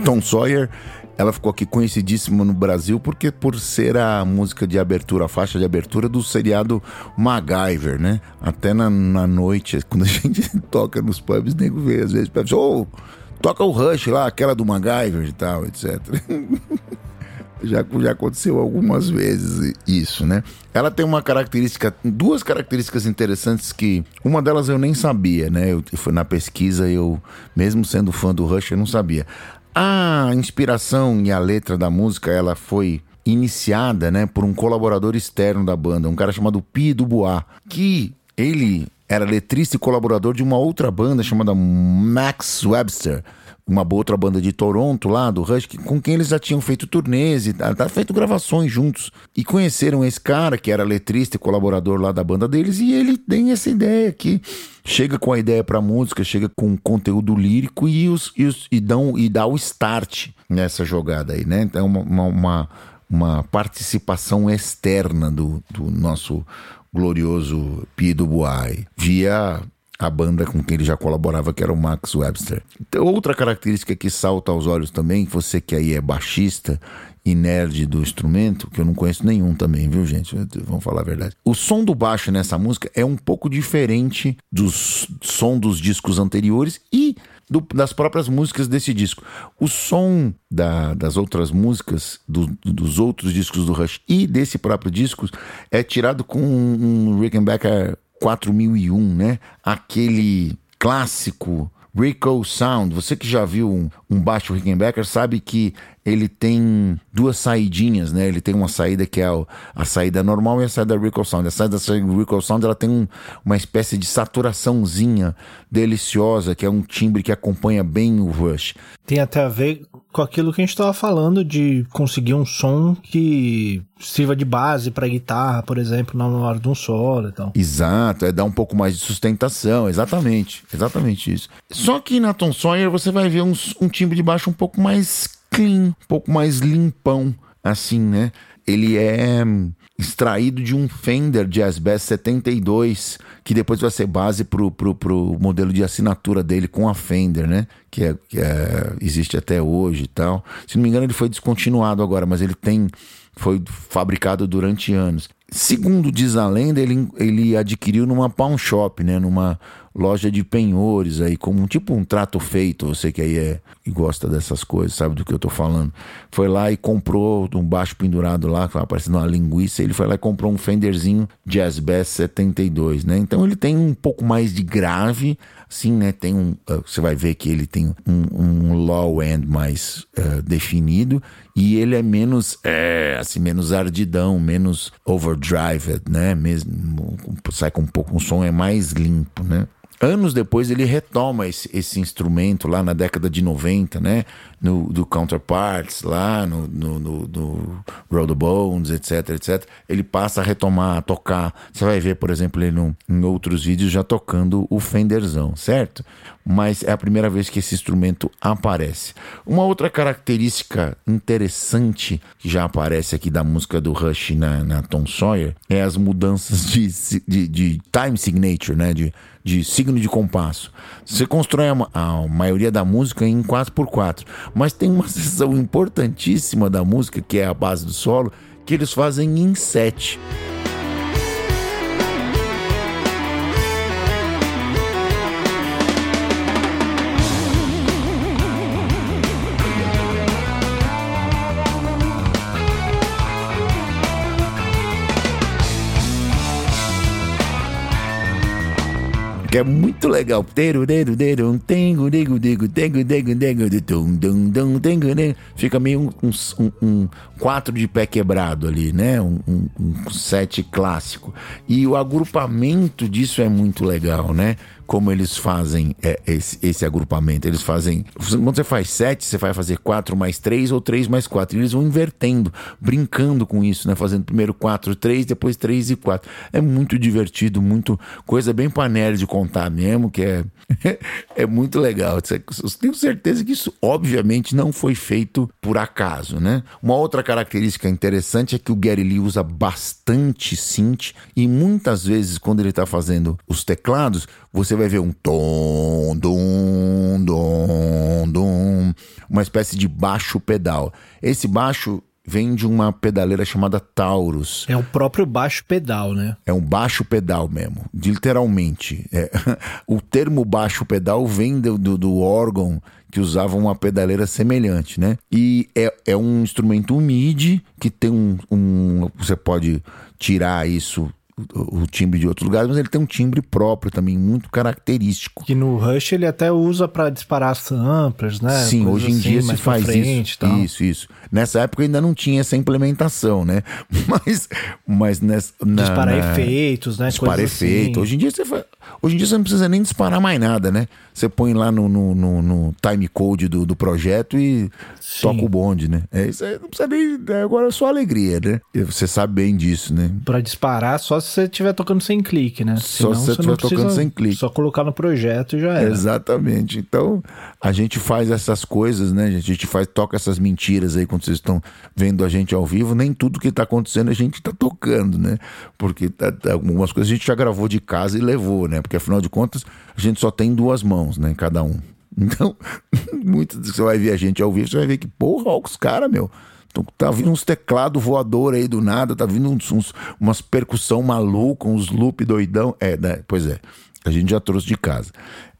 [SPEAKER 2] Tom Sawyer. Ela ficou aqui conhecidíssima no Brasil porque por ser a música de abertura, a faixa de abertura do seriado MacGyver, né? Até na, na noite, quando a gente toca nos pubs, nego vê às vezes, ô, oh, toca o Rush lá, aquela do MacGyver e tal, etc. já, já aconteceu algumas vezes isso, né? Ela tem uma característica, duas características interessantes que uma delas eu nem sabia, né? Eu, na pesquisa eu, mesmo sendo fã do Rush, eu não sabia. A inspiração e a letra da música, ela foi iniciada, né, por um colaborador externo da banda, um cara chamado Pi Dubois, que ele era letrista e colaborador de uma outra banda chamada Max Webster, uma outra banda de Toronto lá, do Rush, com quem eles já tinham feito turnês e tá, feito gravações juntos. E conheceram esse cara, que era letrista e colaborador lá da banda deles, e ele tem essa ideia aqui. Chega com a ideia pra música, chega com conteúdo lírico e, os, e, os, e, dão, e dá o start nessa jogada aí, né? Então, uma, uma, uma participação externa do, do nosso glorioso Pido Buai, via a banda com quem ele já colaborava, que era o Max Webster. Então, outra característica que salta aos olhos também, você que aí é baixista e nerd do instrumento, que eu não conheço nenhum também, viu, gente? Vamos falar a verdade. O som do baixo nessa música é um pouco diferente do som dos discos anteriores e do, das próprias músicas desse disco. O som da, das outras músicas, do, dos outros discos do Rush e desse próprio disco é tirado com um, um Rickenbacker 4001, né? Aquele clássico Rico Sound. Você que já viu um, um baixo Rickenbacker sabe que ele tem duas saidinhas, né? Ele tem uma saída que é a, a saída normal e a saída Rico Sound. A saída da Rico Sound ela tem um, uma espécie de saturaçãozinha deliciosa, que é um timbre que acompanha bem o Rush.
[SPEAKER 1] Tem até a ver com aquilo que a gente estava falando de conseguir um som que sirva de base para guitarra, por exemplo, na hora de um solo e tal.
[SPEAKER 2] Exato, é dar um pouco mais de sustentação, exatamente, exatamente isso. Só que na Tom Sawyer você vai ver um, um timbre de baixo um pouco mais clean, um pouco mais limpão, assim, né? Ele é extraído de um Fender Jazz Bass 72, que depois vai ser base pro, pro, pro modelo de assinatura dele com a Fender, né? Que, é, que é, existe até hoje e tal. Se não me engano, ele foi descontinuado agora, mas ele tem. Foi fabricado durante anos. Segundo diz a lenda, ele, ele adquiriu numa pawn shop, né? Numa loja de penhores aí, como um, tipo um trato feito, você que aí é e gosta dessas coisas, sabe do que eu tô falando. Foi lá e comprou um baixo pendurado lá, aparecendo uma linguiça, ele foi lá e comprou um Fenderzinho Jazz Bass 72, né? Então ele tem um pouco mais de grave, assim, né? Tem um, uh, você vai ver que ele tem um, um low end mais uh, definido e ele é menos, é, assim, menos ardidão, menos overdrive, né? Mesmo sai com um pouco, um som é mais limpo, né? Anos depois ele retoma esse, esse instrumento lá na década de 90, né? No, do Counterparts, lá no, no, no, no Roll Bones, etc, etc. Ele passa a retomar, a tocar. Você vai ver, por exemplo, ele no, em outros vídeos já tocando o Fenderzão, certo? Mas é a primeira vez que esse instrumento aparece. Uma outra característica interessante que já aparece aqui da música do Rush na, na Tom Sawyer é as mudanças de, de, de time signature, né? De, de signo de compasso. Você constrói a, a maioria da música em 4x4, mas tem uma seção importantíssima da música, que é a base do solo, que eles fazem em 7. Que é muito legal. Fica meio um, um, um quatro de pé quebrado ali, né? Um, um, um set clássico. E o agrupamento disso é muito legal, né? Como eles fazem é, esse, esse, agrupamento. Eles fazem. Quando você faz sete, você vai fazer quatro mais três ou três mais quatro. E eles vão invertendo, brincando com isso, né? Fazendo primeiro quatro, três, depois três e quatro. É muito divertido, muito. Coisa bem panela de contar mesmo, que é, é muito legal. Eu tenho certeza que isso, obviamente, não foi feito por acaso, né? Uma outra característica interessante é que o Gary Lee usa bastante synth e muitas vezes, quando ele está fazendo os teclados, você vai ver um tom, dum, dum, dum, uma espécie de baixo pedal. Esse baixo vem de uma pedaleira chamada Taurus.
[SPEAKER 1] É o próprio baixo pedal, né?
[SPEAKER 2] É um baixo pedal mesmo, literalmente. É. o termo baixo pedal vem do, do, do, órgão que usava uma pedaleira semelhante, né? E é, é um instrumento MIDI que tem um, um. Você pode tirar isso o, timbre de outros lugares, mas ele tem um timbre próprio também, muito característico.
[SPEAKER 1] Que no Rush ele até usa para disparar samplers, né?
[SPEAKER 2] Sim, hoje em assim, dia se faz frente, isso. Isso, isso. Nessa época ainda não tinha essa implementação, né? Mas, mas nessa,
[SPEAKER 1] na, disparar na... efeitos, né?
[SPEAKER 2] Disparar efeito. Assim. Hoje em dia você faz... Hoje em dia você não precisa nem disparar mais nada, né? Você põe lá no, no, no, no time code do, do projeto e Sim. toca o bonde, né? É, isso aí não precisa nem. É, agora é só alegria, né? Você sabe bem disso, né?
[SPEAKER 1] Pra disparar, só se você estiver tocando sem clique, né?
[SPEAKER 2] Só Senão, se você estiver tocando sem clique.
[SPEAKER 1] Só colocar no projeto e já era.
[SPEAKER 2] Exatamente. Então, a gente faz essas coisas, né? A gente faz, toca essas mentiras aí quando vocês estão vendo a gente ao vivo. Nem tudo que tá acontecendo a gente tá tocando, né? Porque tá, tá, algumas coisas a gente já gravou de casa e levou, né? Porque afinal de contas, a gente só tem duas mãos, né? Cada um. Então, muito você vai ver a gente ao vivo, você vai ver que, porra, olha os caras, meu. Tá vindo uns teclados voador aí do nada, tá vindo uns, uns, umas percussão maluca, uns loop doidão. É, né? pois é, a gente já trouxe de casa.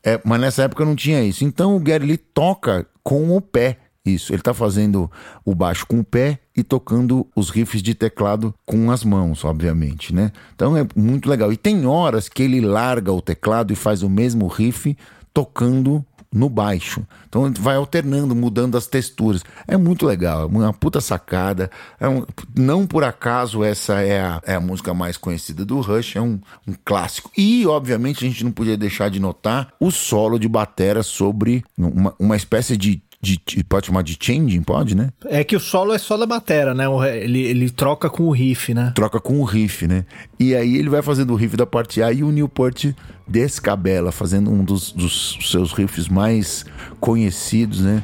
[SPEAKER 2] É, mas nessa época não tinha isso. Então o Gary Lee toca com o pé. Isso, ele tá fazendo o baixo com o pé e tocando os riffs de teclado com as mãos, obviamente, né? Então é muito legal. E tem horas que ele larga o teclado e faz o mesmo riff tocando no baixo. Então vai alternando, mudando as texturas. É muito legal, é uma puta sacada. É um, não por acaso essa é a, é a música mais conhecida do Rush, é um, um clássico. E, obviamente, a gente não podia deixar de notar o solo de batera sobre uma, uma espécie de de, pode chamar de changing, pode, né?
[SPEAKER 1] É que o solo é só da batera, né? Ele, ele troca com o riff, né?
[SPEAKER 2] Troca com o riff, né? E aí ele vai fazendo o riff da parte A e o Newport descabela, fazendo um dos, dos seus riffs mais conhecidos, né?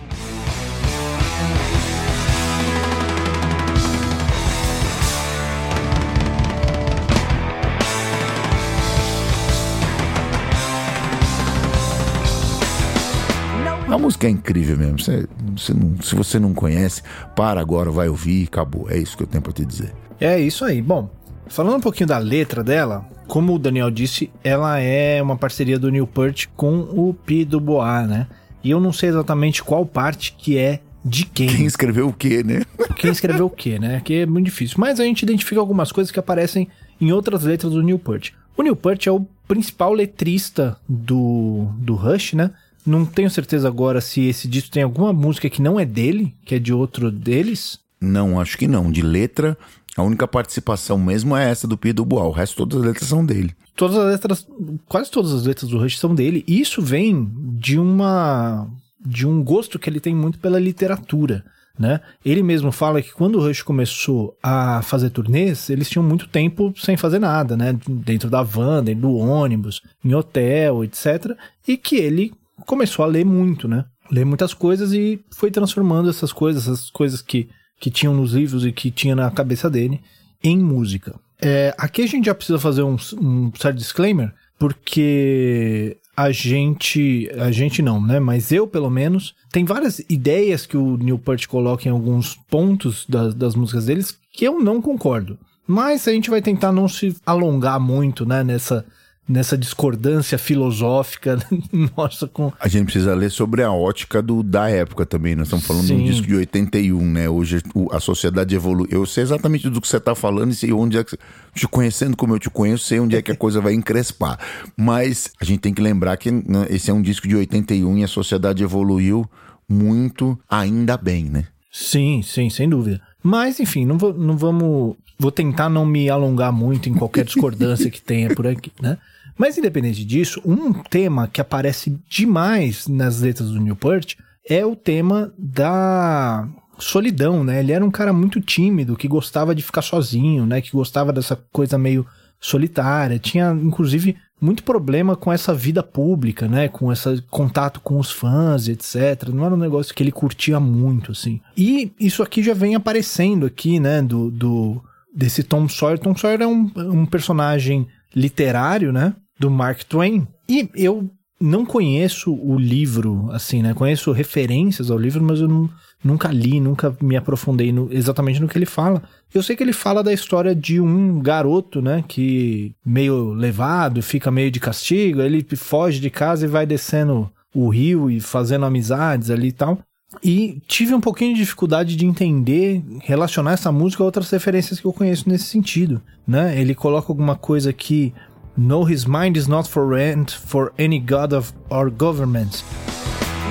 [SPEAKER 2] Música é incrível mesmo. Você, você não, se você não conhece, para agora, vai ouvir e acabou. É isso que eu tenho pra te dizer.
[SPEAKER 1] É isso aí. Bom, falando um pouquinho da letra dela, como o Daniel disse, ela é uma parceria do Newport com o P do Boa, né? E eu não sei exatamente qual parte que é de quem.
[SPEAKER 2] Quem escreveu o quê, né?
[SPEAKER 1] Quem escreveu o quê, né? Que é muito difícil. Mas a gente identifica algumas coisas que aparecem em outras letras do Newport. O Newport é o principal letrista do, do Rush, né? Não tenho certeza agora se esse disco tem alguma música que não é dele, que é de outro deles.
[SPEAKER 2] Não, acho que não. De letra, A única participação mesmo é essa do Pedro Boal, o resto todas as letras são dele.
[SPEAKER 1] Todas as letras, quase todas as letras do Rush são dele, e isso vem de uma de um gosto que ele tem muito pela literatura. Né? Ele mesmo fala que quando o Rush começou a fazer turnês, eles tinham muito tempo sem fazer nada, né? Dentro da van, dentro do ônibus, em hotel, etc. E que ele começou a ler muito, né? Ler muitas coisas e foi transformando essas coisas, essas coisas que, que tinham nos livros e que tinha na cabeça dele, em música. É, aqui a gente já precisa fazer um, um certo disclaimer, porque a gente, a gente não, né? Mas eu, pelo menos, tem várias ideias que o Newport coloca em alguns pontos das, das músicas deles que eu não concordo. Mas a gente vai tentar não se alongar muito, né, nessa, nessa discordância filosófica nossa com.
[SPEAKER 2] A gente precisa ler sobre a ótica do, da época também. Nós estamos falando Sim. de um disco de 81, né? Hoje a sociedade evolui. Eu sei exatamente do que você está falando e sei onde é que. Te conhecendo como eu te conheço, sei onde é que a coisa vai encrespar. Mas a gente tem que lembrar que né, esse é um disco de 81 e a sociedade evoluiu muito, ainda bem, né?
[SPEAKER 1] Sim, sim, sem dúvida. Mas, enfim, não, vou, não vamos. Vou tentar não me alongar muito em qualquer discordância que tenha por aqui, né? Mas independente disso, um tema que aparece demais nas letras do Newport é o tema da solidão, né? Ele era um cara muito tímido, que gostava de ficar sozinho, né? Que gostava dessa coisa meio solitária. Tinha, inclusive, muito problema com essa vida pública, né? Com esse contato com os fãs, etc. Não era um negócio que ele curtia muito, assim. E isso aqui já vem aparecendo aqui, né? Do, do desse Tom Sawyer. Tom Sawyer é um, um personagem literário, né? Do Mark Twain. E eu não conheço o livro, assim, né? Conheço referências ao livro, mas eu não, nunca li, nunca me aprofundei no, exatamente no que ele fala. Eu sei que ele fala da história de um garoto, né? Que meio levado, fica meio de castigo, ele foge de casa e vai descendo o rio e fazendo amizades ali e tal. E tive um pouquinho de dificuldade de entender, relacionar essa música a outras referências que eu conheço nesse sentido, né? Ele coloca alguma coisa que No, his mind is not for rent for any god of our government.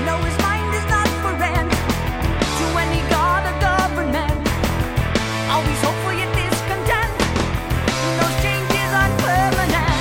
[SPEAKER 1] No, his mind is not for rent to any god or government. Always hopeful yet discontent. Those changes are permanent.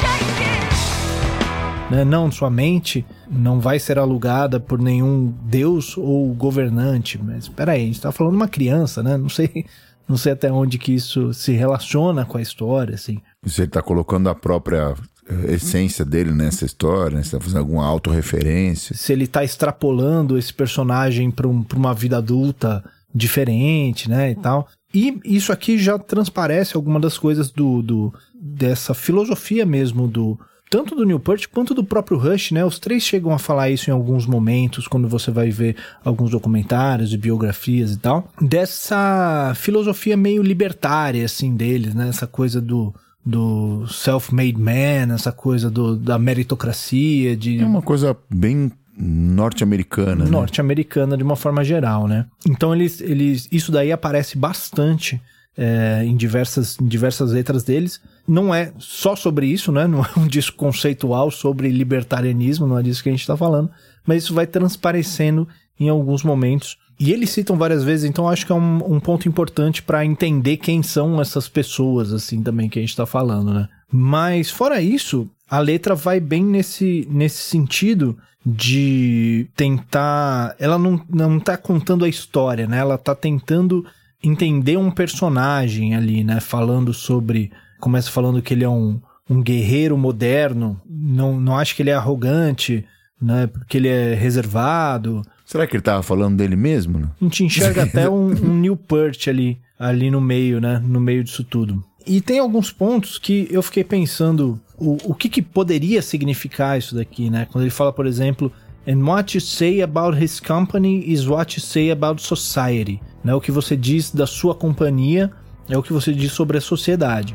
[SPEAKER 1] Changes. Né, não, sua mente não vai ser alugada por nenhum deus ou governante. Mas espera aí, a gente está falando de uma criança, né? Não sei não sei até onde que isso se relaciona com a história, assim.
[SPEAKER 2] Você está colocando a própria eh, essência dele nessa história, né? Você tá fazendo alguma autorreferência.
[SPEAKER 1] Se ele está extrapolando esse personagem para um, uma vida adulta diferente, né, e tal. E isso aqui já transparece alguma das coisas do, do dessa filosofia mesmo do, tanto do Newport quanto do próprio Rush, né? Os três chegam a falar isso em alguns momentos, quando você vai ver alguns documentários e biografias e tal, dessa filosofia meio libertária, assim, deles, né? Essa coisa do, do self-made man, essa coisa do, da meritocracia, de...
[SPEAKER 2] É uma coisa bem norte-americana,
[SPEAKER 1] né? Norte-americana de uma forma geral, né? Então eles, eles, isso daí aparece bastante é, em, diversas, em diversas letras deles. Não é só sobre isso, né? Não é um disco conceitual sobre libertarianismo, não é disso que a gente está falando, mas isso vai transparecendo em alguns momentos. E eles citam várias vezes, então acho que é um, um ponto importante para entender quem são essas pessoas, assim, também que a gente está falando, né? Mas fora isso, a letra vai bem nesse, nesse sentido de tentar. Ela não, não tá contando a história, né? Ela tá tentando entender um personagem ali, né? Falando sobre. Começa falando que ele é um, um guerreiro moderno. Não, não acho que ele é arrogante, né? Porque ele é reservado.
[SPEAKER 2] Será que ele tava falando dele mesmo? Né?
[SPEAKER 1] A gente enxerga até um, um Newport ali, ali no meio, né? No meio disso tudo. E tem alguns pontos que eu fiquei pensando o, o que, que poderia significar isso daqui, né? Quando ele fala, por exemplo, And what you say about his company is what you say about society. Né? O que você diz da sua companhia é o que você diz sobre a sociedade.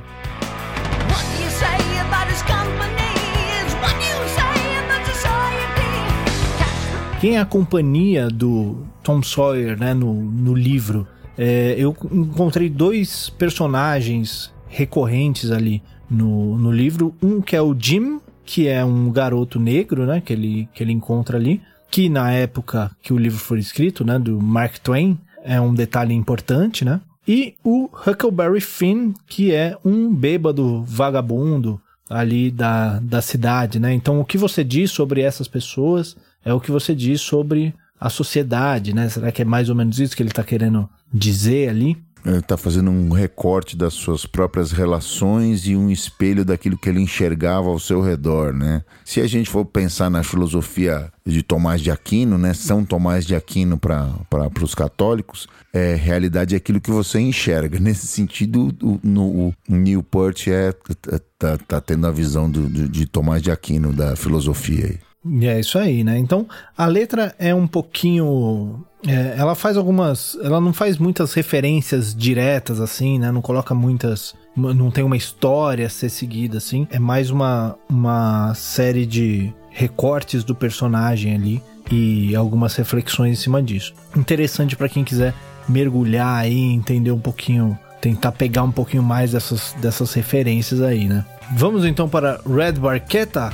[SPEAKER 1] Quem é a companhia do Tom Sawyer né, no, no livro? É, eu encontrei dois personagens recorrentes ali no, no livro. Um que é o Jim, que é um garoto negro, né, que ele, que ele encontra ali, que na época que o livro foi escrito, né, do Mark Twain, é um detalhe importante, né? E o Huckleberry Finn, que é um bêbado vagabundo ali da, da cidade, né? Então, o que você diz sobre essas pessoas é o que você diz sobre a sociedade, né? Será que é mais ou menos isso que ele está querendo dizer ali?
[SPEAKER 2] Está fazendo um recorte das suas próprias relações e um espelho daquilo que ele enxergava ao seu redor, né? Se a gente for pensar na filosofia de Tomás de Aquino, né? São Tomás de Aquino para os católicos, é, realidade é aquilo que você enxerga. Nesse sentido, o, no, o Newport é, é, tá, tá tendo a visão do, de, de Tomás de Aquino da filosofia aí.
[SPEAKER 1] É isso aí, né? Então a letra é um pouquinho. É, ela faz algumas. Ela não faz muitas referências diretas, assim, né? Não coloca muitas. Não tem uma história a ser seguida, assim. É mais uma, uma série de recortes do personagem ali e algumas reflexões em cima disso. Interessante para quem quiser mergulhar aí, entender um pouquinho, tentar pegar um pouquinho mais dessas, dessas referências aí, né? Vamos então para Red Barqueta,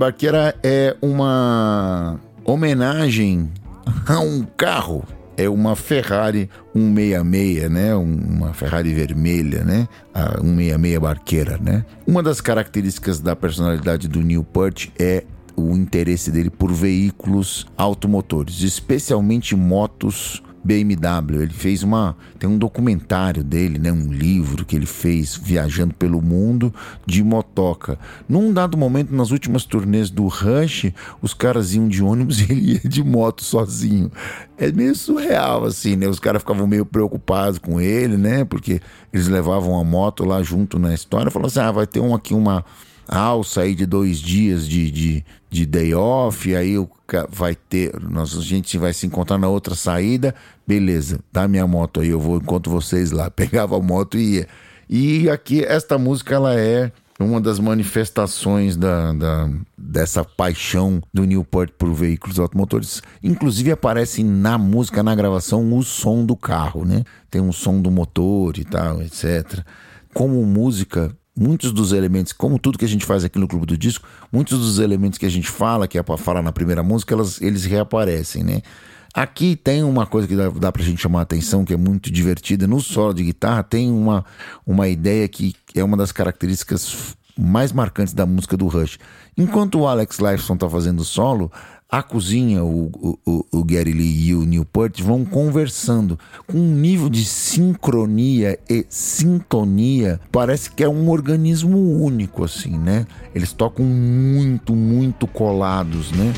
[SPEAKER 2] Barqueira é uma homenagem a um carro. É uma Ferrari 166, né? Uma Ferrari vermelha, né? A 166 Barqueira, né? Uma das características da personalidade do Newport é o interesse dele por veículos automotores, especialmente motos BMW. Ele fez uma. Tem um documentário dele, né? Um livro que ele fez viajando pelo mundo de motoca. Num dado momento, nas últimas turnês do Rush, os caras iam de ônibus e ele ia de moto sozinho. É meio surreal, assim, né? Os caras ficavam meio preocupados com ele, né? Porque eles levavam a moto lá junto na história. Falaram assim: ah, vai ter um aqui uma alça aí de dois dias de, de, de day off, aí vai ter, nós, a gente vai se encontrar na outra saída, beleza, dá minha moto aí, eu vou encontro vocês lá. Pegava a moto e ia. E aqui, esta música, ela é uma das manifestações da, da, dessa paixão do Newport por veículos automotores. Inclusive aparece na música, na gravação, o som do carro, né? Tem um som do motor e tal, etc. Como música, muitos dos elementos, como tudo que a gente faz aqui no Clube do Disco, muitos dos elementos que a gente fala, que é para falar na primeira música, elas, eles reaparecem, né? Aqui tem uma coisa que dá, dá pra gente chamar a atenção, que é muito divertida. No solo de guitarra tem uma, uma ideia que é uma das características mais marcantes da música do Rush. Enquanto o Alex Lifeson tá fazendo solo, a cozinha, o, o, o Gary Lee e o Newport vão conversando com um nível de sincronia e sintonia. Parece que é um organismo único, assim, né? Eles tocam muito, muito colados, né?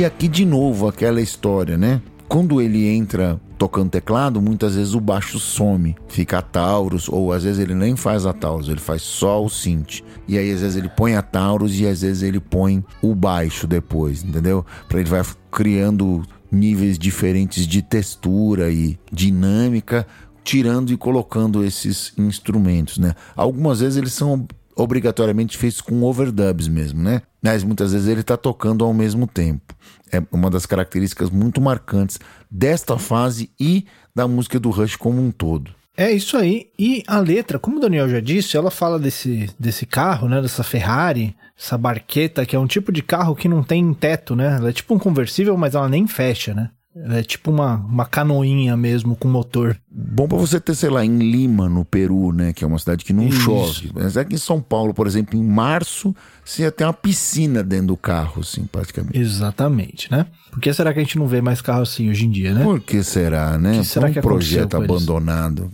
[SPEAKER 2] E aqui de novo aquela história, né? Quando ele entra tocando teclado, muitas vezes o baixo some, fica a Taurus, ou às vezes ele nem faz a Taurus, ele faz só o synth. E aí às vezes ele põe a Taurus e às vezes ele põe o baixo depois, entendeu? Para ele vai criando níveis diferentes de textura e dinâmica, tirando e colocando esses instrumentos, né? Algumas vezes eles são obrigatoriamente feitos com overdubs mesmo, né? Mas muitas vezes ele está tocando ao mesmo tempo. É uma das características muito marcantes desta fase e da música do Rush como um todo.
[SPEAKER 1] É isso aí. E a letra, como o Daniel já disse, ela fala desse, desse carro, né? Dessa Ferrari, essa barqueta, que é um tipo de carro que não tem teto, né? Ela é tipo um conversível, mas ela nem fecha, né? É tipo uma, uma canoinha mesmo com motor.
[SPEAKER 2] Bom para você ter, sei lá, em Lima, no Peru, né? Que é uma cidade que não Isso. chove. Mas aqui em São Paulo, por exemplo, em março, você ia ter uma piscina dentro do carro, assim, praticamente.
[SPEAKER 1] Exatamente, né? Por que será que a gente não vê mais carro assim hoje em dia, né?
[SPEAKER 2] Por que será, né? Que será um que projeto abandonado.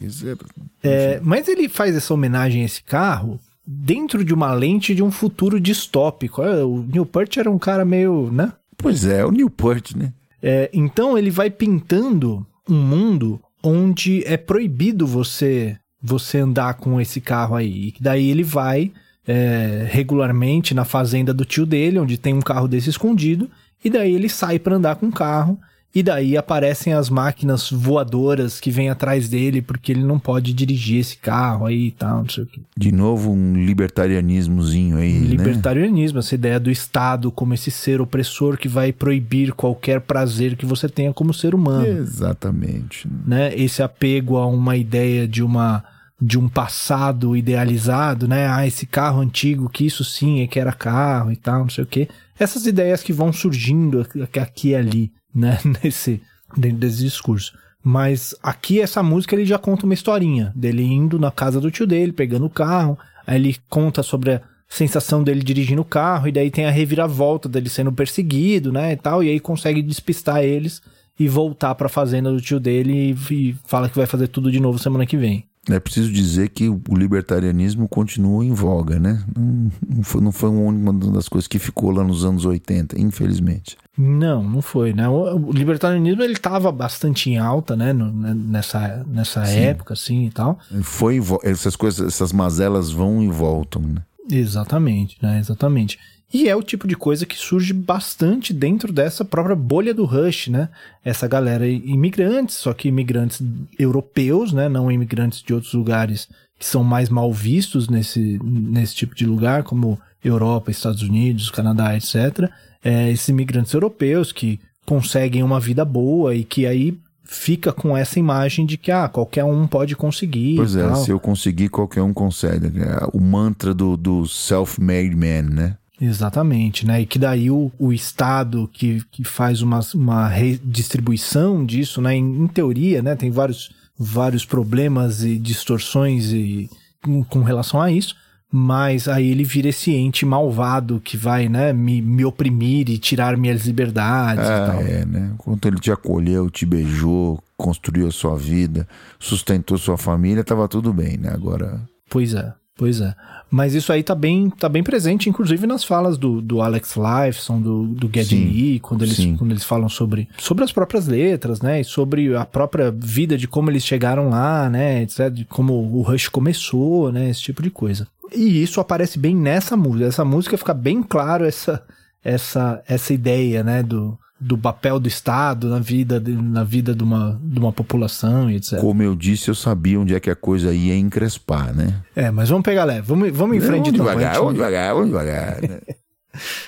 [SPEAKER 1] É, mas ele faz essa homenagem a esse carro dentro de uma lente de um futuro distópico. É, o Newport era um cara meio, né?
[SPEAKER 2] Pois é, o Newport, né?
[SPEAKER 1] É, então ele vai pintando um mundo onde é proibido você você andar com esse carro aí. E daí ele vai é, regularmente na fazenda do tio dele, onde tem um carro desse escondido, e daí ele sai para andar com o carro e daí aparecem as máquinas voadoras que vêm atrás dele, porque ele não pode dirigir esse carro aí e tal, não sei o quê.
[SPEAKER 2] De novo, um libertarianismozinho aí. Um né?
[SPEAKER 1] libertarianismo, essa ideia do Estado como esse ser opressor que vai proibir qualquer prazer que você tenha como ser humano.
[SPEAKER 2] Exatamente.
[SPEAKER 1] Né? Esse apego a uma ideia de uma de um passado idealizado, né? Ah, esse carro antigo, que isso sim é que era carro e tal, não sei o quê. Essas ideias que vão surgindo aqui e ali né, nesse dentro desse discurso. Mas aqui essa música ele já conta uma historinha dele indo na casa do tio dele, pegando o carro, aí ele conta sobre a sensação dele dirigindo o carro e daí tem a reviravolta dele sendo perseguido, né, e tal, e aí consegue despistar eles e voltar para a fazenda do tio dele e, e fala que vai fazer tudo de novo semana que vem.
[SPEAKER 2] É preciso dizer que o libertarianismo continua em voga, né? Não foi, não foi uma das coisas que ficou lá nos anos 80, infelizmente.
[SPEAKER 1] Não, não foi, né? O libertarianismo ele estava bastante em alta, né? né nessa, nessa época, assim e tal.
[SPEAKER 2] Foi essas coisas, essas mazelas vão e voltam, né?
[SPEAKER 1] Exatamente, né? Exatamente. E é o tipo de coisa que surge bastante dentro dessa própria bolha do Rush, né? Essa galera imigrantes, só que imigrantes europeus, né? Não imigrantes de outros lugares que são mais mal vistos nesse, nesse tipo de lugar, como Europa, Estados Unidos, Canadá, etc. É, esses imigrantes europeus que conseguem uma vida boa e que aí fica com essa imagem de que ah, qualquer um pode conseguir.
[SPEAKER 2] Pois é, se eu conseguir, qualquer um consegue. É o mantra do, do self-made man, né?
[SPEAKER 1] Exatamente, né? E que daí o, o Estado que, que faz uma, uma redistribuição disso, né? Em, em teoria, né? Tem vários, vários problemas e distorções e, com, com relação a isso, mas aí ele vira esse ente malvado que vai, né, me, me oprimir e tirar minhas liberdades
[SPEAKER 2] ah,
[SPEAKER 1] e tal.
[SPEAKER 2] É, né? Quando ele te acolheu, te beijou, construiu a sua vida, sustentou sua família, tava tudo bem, né? Agora.
[SPEAKER 1] Pois é. Pois é. Mas isso aí tá bem, tá bem presente, inclusive nas falas do, do Alex Lifeson, do, do Geddy Lee, quando eles, quando eles falam sobre, sobre as próprias letras, né? E sobre a própria vida, de como eles chegaram lá, né? Etc. De como o Rush começou, né? Esse tipo de coisa. E isso aparece bem nessa música. Essa música fica bem claro essa, essa, essa ideia, né? Do, do papel do Estado na vida, na vida de, uma, de uma população e etc.
[SPEAKER 2] Como eu disse, eu sabia onde é que a coisa ia encrespar, né?
[SPEAKER 1] É, mas vamos pegar leve, vamos, vamos em frente
[SPEAKER 2] vamos então. Devagar, gente... Vamos devagar, vamos devagar. Né?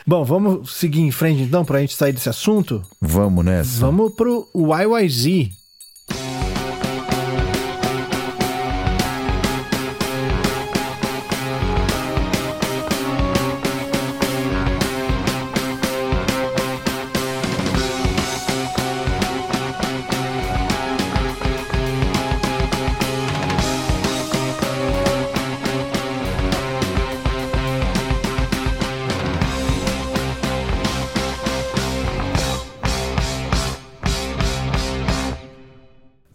[SPEAKER 1] Bom, vamos seguir em frente então para a gente sair desse assunto?
[SPEAKER 2] Vamos nessa.
[SPEAKER 1] Vamos pro YYZ,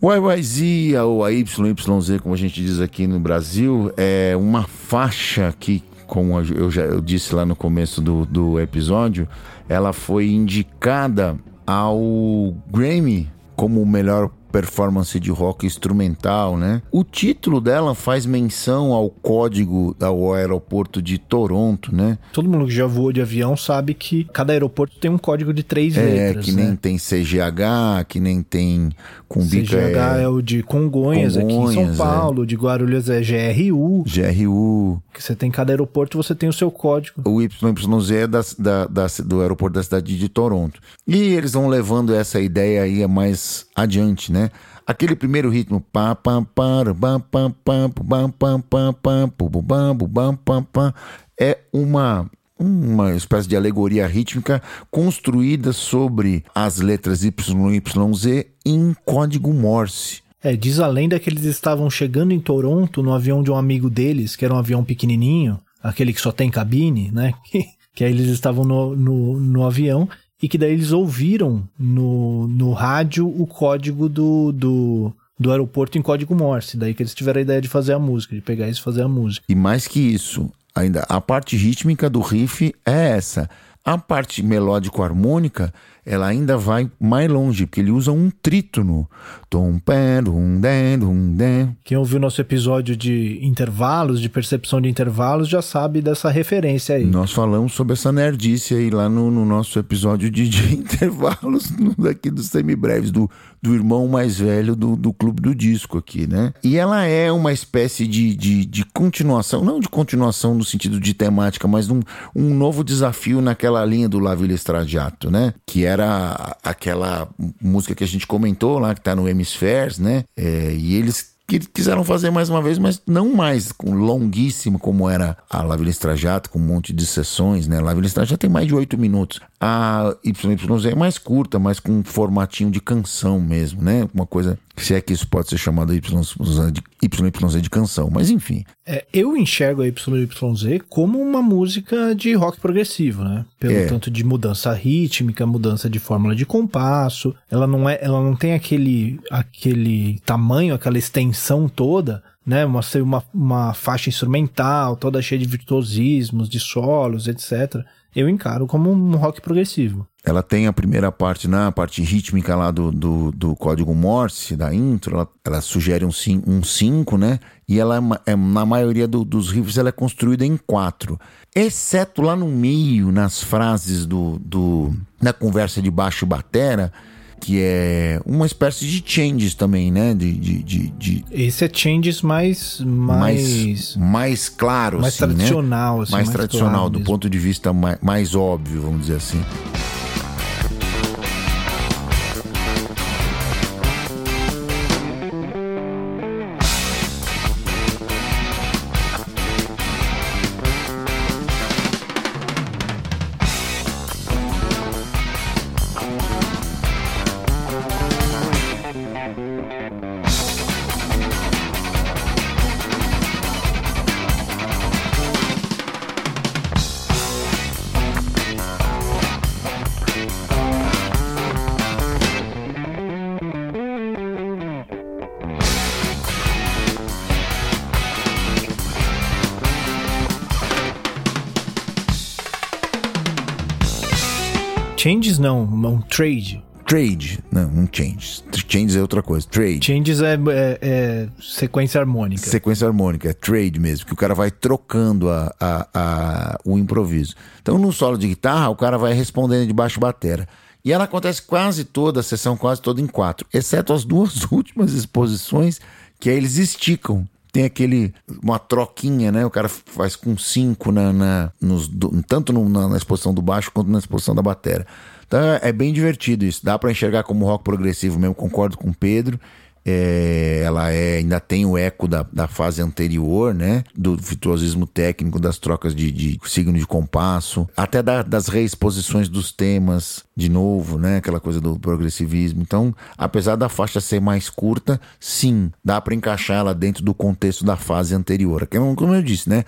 [SPEAKER 2] O YYZ ou a YYZ, como a gente diz aqui no Brasil, é uma faixa que, como eu já eu disse lá no começo do, do episódio, ela foi indicada ao Grammy como o melhor performance de rock instrumental, né? O título dela faz menção ao código do aeroporto de Toronto, né?
[SPEAKER 1] Todo mundo que já voou de avião sabe que cada aeroporto tem um código de três
[SPEAKER 2] é,
[SPEAKER 1] letras.
[SPEAKER 2] É, que
[SPEAKER 1] né?
[SPEAKER 2] nem tem CGH, que nem tem Cumbica.
[SPEAKER 1] CGH é, é o de Congonhas, Congonhas, aqui em São Paulo, é. de Guarulhos é GRU.
[SPEAKER 2] GRU.
[SPEAKER 1] Que você tem cada aeroporto, você tem o seu código.
[SPEAKER 2] O YYZ é da, da, da, do aeroporto da cidade de Toronto. E eles vão levando essa ideia aí mais adiante, né? Aquele primeiro ritmo é uma uma espécie de alegoria rítmica construída sobre as letras YYZ em código Morse.
[SPEAKER 1] É, diz a lenda que eles estavam chegando em Toronto no avião de um amigo deles, que era um avião pequenininho, aquele que só tem cabine, né? Que, que aí eles estavam no, no, no avião e que daí eles ouviram no, no rádio o código do, do, do aeroporto em código Morse. Daí que eles tiveram a ideia de fazer a música, de pegar isso e fazer a música.
[SPEAKER 2] E mais que isso, ainda a parte rítmica do riff é essa. A parte melódico-harmônica, ela ainda vai mais longe, porque ele usa um trítono.
[SPEAKER 1] Quem ouviu nosso episódio de intervalos, de percepção de intervalos, já sabe dessa referência aí.
[SPEAKER 2] Nós falamos sobre essa nerdice aí lá no, no nosso episódio de, de intervalos no- daqui dos semibreves, do, do irmão mais velho do, do Clube do Disco aqui, né? E ela é uma espécie de, de, de continuação, não de continuação no sentido de temática, mas um, um novo desafio naquela linha do La Villa né? Que era aquela música que a gente comentou lá, que tá no Hemispheres, né? É, e eles que quiseram fazer mais uma vez, mas não mais com- longuíssimo como era a La Villa Strajato, com um monte de sessões, né? La Villa Strajato tem mais de oito minutos. A YYZ é mais curta, mas com um formatinho de canção mesmo, né? Uma coisa, se é que isso pode ser chamado YYZ de, YYZ de canção, mas enfim.
[SPEAKER 1] É, eu enxergo a YYZ como uma música de rock progressivo, né? Pelo
[SPEAKER 2] É.
[SPEAKER 1] tanto de mudança rítmica, mudança de fórmula de compasso. Ela não é, ela não tem aquele, aquele tamanho, aquela extensão toda, né? Uma, uma, uma faixa instrumental toda cheia de virtuosismos, de solos, etc. Eu encaro como um rock progressivo.
[SPEAKER 2] Ela tem a primeira parte, na parte rítmica lá do, do, do código Morse, da intro, ela, ela sugere um 5, um cinco, né? E ela, é é, na maioria do- dos riffs, ela é construída em quatro. Exceto lá no meio, nas frases do, do da conversa de baixo batera, que é uma espécie de changes também, né? De, de, de, de
[SPEAKER 1] Esse é changes mais, mais,
[SPEAKER 2] mais, mais claro,
[SPEAKER 1] mais
[SPEAKER 2] assim, né?
[SPEAKER 1] tradicional, assim,
[SPEAKER 2] mais,
[SPEAKER 1] mais
[SPEAKER 2] tradicional,
[SPEAKER 1] claro
[SPEAKER 2] do
[SPEAKER 1] mesmo.
[SPEAKER 2] ponto de vista mais, mais óbvio, vamos dizer assim.
[SPEAKER 1] Trade.
[SPEAKER 2] Trade, não, um change. Change é outra coisa. Trade.
[SPEAKER 1] Changes é, é- é sequência harmônica.
[SPEAKER 2] Sequência harmônica, é trade mesmo, que o cara vai trocando a, a- a- o improviso. Então, no solo de guitarra, o cara vai respondendo de baixo batera. E ela acontece quase toda, a sessão quase toda em quatro, exceto as duas últimas exposições, que aí eles esticam. Tem aquele, uma troquinha, né? O cara faz com cinco na, na- nos, tanto no- na, na exposição do baixo quanto na exposição da batera. Então é, bem divertido isso. Dá pra enxergar como rock progressivo mesmo, concordo com o Pedro. É, ela é, ainda tem o eco da, da fase anterior, né? Do virtuosismo técnico, das trocas de, de signo de compasso, até da- das reexposições dos temas, de novo, né? Aquela coisa do progressivismo. Então, apesar da faixa ser mais curta, sim, dá para encaixar ela dentro do contexto da fase anterior. Que, Como eu disse, né?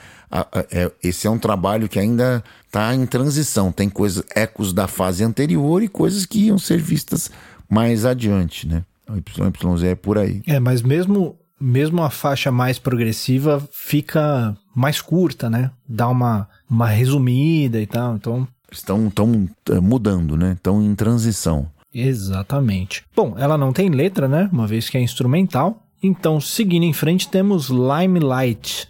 [SPEAKER 2] É- esse é um trabalho que ainda está em transição. Tem coisas, ecos da fase anterior e coisas que iam ser vistas mais adiante, né? O YYZ é por aí.
[SPEAKER 1] É, mas mesmo, mesmo a faixa mais progressiva fica mais curta, né? Dá uma, uma resumida e tal. Então,
[SPEAKER 2] Estão tão, eh, mudando, né? Estão em transição.
[SPEAKER 1] exatamente. Bom, ela não tem letra, né? Uma vez que é instrumental. Então, seguindo em frente, temos Limelight.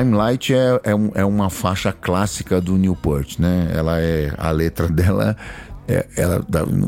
[SPEAKER 2] Limelight é, é, um- é uma faixa clássica do Newport, né? Ela é. A letra dela. É, ela